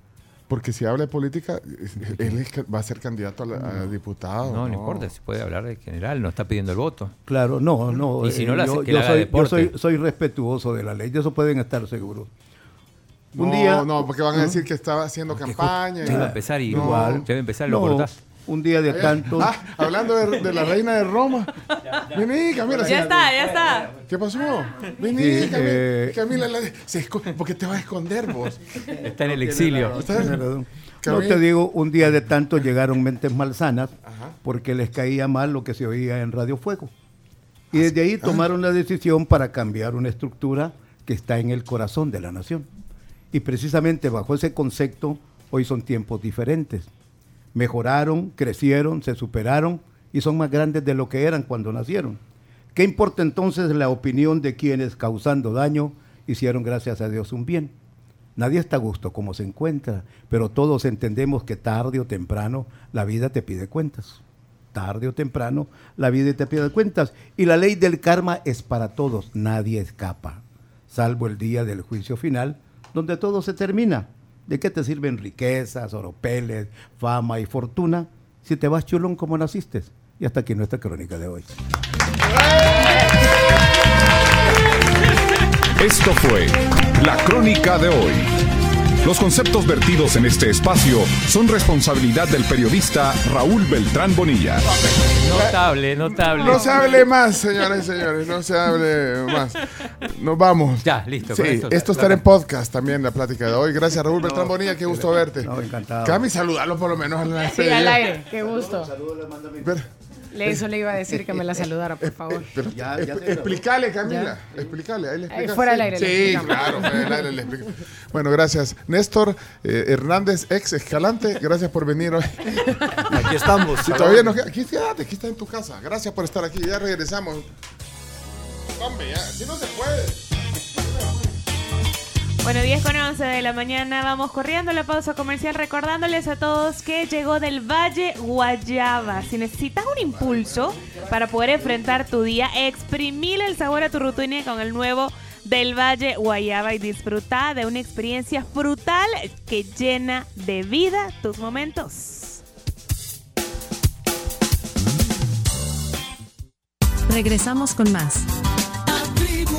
Porque si habla de política, él es que va a ser candidato a, la- a diputado. No, no importa, se puede hablar de general, no está pidiendo el voto. Claro, no, no. Y si no eh, la hace, yo, que yo la haga soy, yo soy, soy respetuoso de la ley, de eso pueden estar seguros. Un no, día- no, porque van a decir que estaba haciendo campaña. Ya iba a empezar y No. igual, ya iba a empezar y lo No, cortás. un día de tanto. Ah, hablando de, de la reina de Roma. Vení, Camila. Ya está, ya está. ¿Qué pasó? Vení, Sí, Camila. eh, Camila, la- se porque te vas a esconder vos. Está en el exilio. No te digo, un día de tanto llegaron mentes malsanas Ajá. porque les caía mal lo que se oía en Radio Fuego. Y desde ahí tomaron la decisión para cambiar una estructura que está en el corazón de la nación. Y precisamente bajo ese concepto, hoy son tiempos diferentes. Mejoraron, crecieron, se superaron y son más grandes de lo que eran cuando nacieron. ¿Qué importa entonces la opinión de quienes causando daño hicieron gracias a Dios un bien? Nadie está a gusto como se encuentra, pero todos entendemos que tarde o temprano la vida te pide cuentas. Tarde o temprano la vida te pide cuentas. Y la ley del karma es para todos, nadie escapa. salvo el día del juicio final, donde todo se termina. ¿De qué te sirven riquezas, oropeles, fama y fortuna si te vas chulón como naciste? Y hasta aquí nuestra crónica de hoy. Esto fue la crónica de hoy. Los conceptos vertidos en este espacio son responsabilidad del periodista Raúl Beltrán Bonilla. Notable, notable. No se hable más, señoras y señores, no se hable más. Nos vamos. Ya, listo. Sí, esto, esto, estará en podcast también, la plática de hoy. Gracias, Raúl Beltrán Bonilla, qué gusto verte. No, encantado. Cami, saludarlo por lo menos en la Sí, al aire, qué gusto. Espera, Le, eso le iba a decir que me la saludara, por favor. pero Ya- ya explícale, Camila. Explícale, ahí le Eh, explicas. fuera del aire le Sí, claro, fuera del aire le explico. Bueno, gracias. Néstor eh, Hernández, ex Escalante, gracias por venir hoy. Aquí estamos. Si todavía no queda- aquí quédate, aquí está en tu casa. Gracias por estar aquí. Ya regresamos. Hombre, ya, así no se puede. Bueno, 10 con 11 de la mañana, vamos corriendo la pausa comercial recordándoles a todos que llegó del Valle Guayaba. Si necesitas un impulso para poder enfrentar tu día, exprimile el sabor a tu rutina con el nuevo del Valle Guayaba y disfruta de una experiencia frutal que llena de vida tus momentos. Regresamos con más. La tribu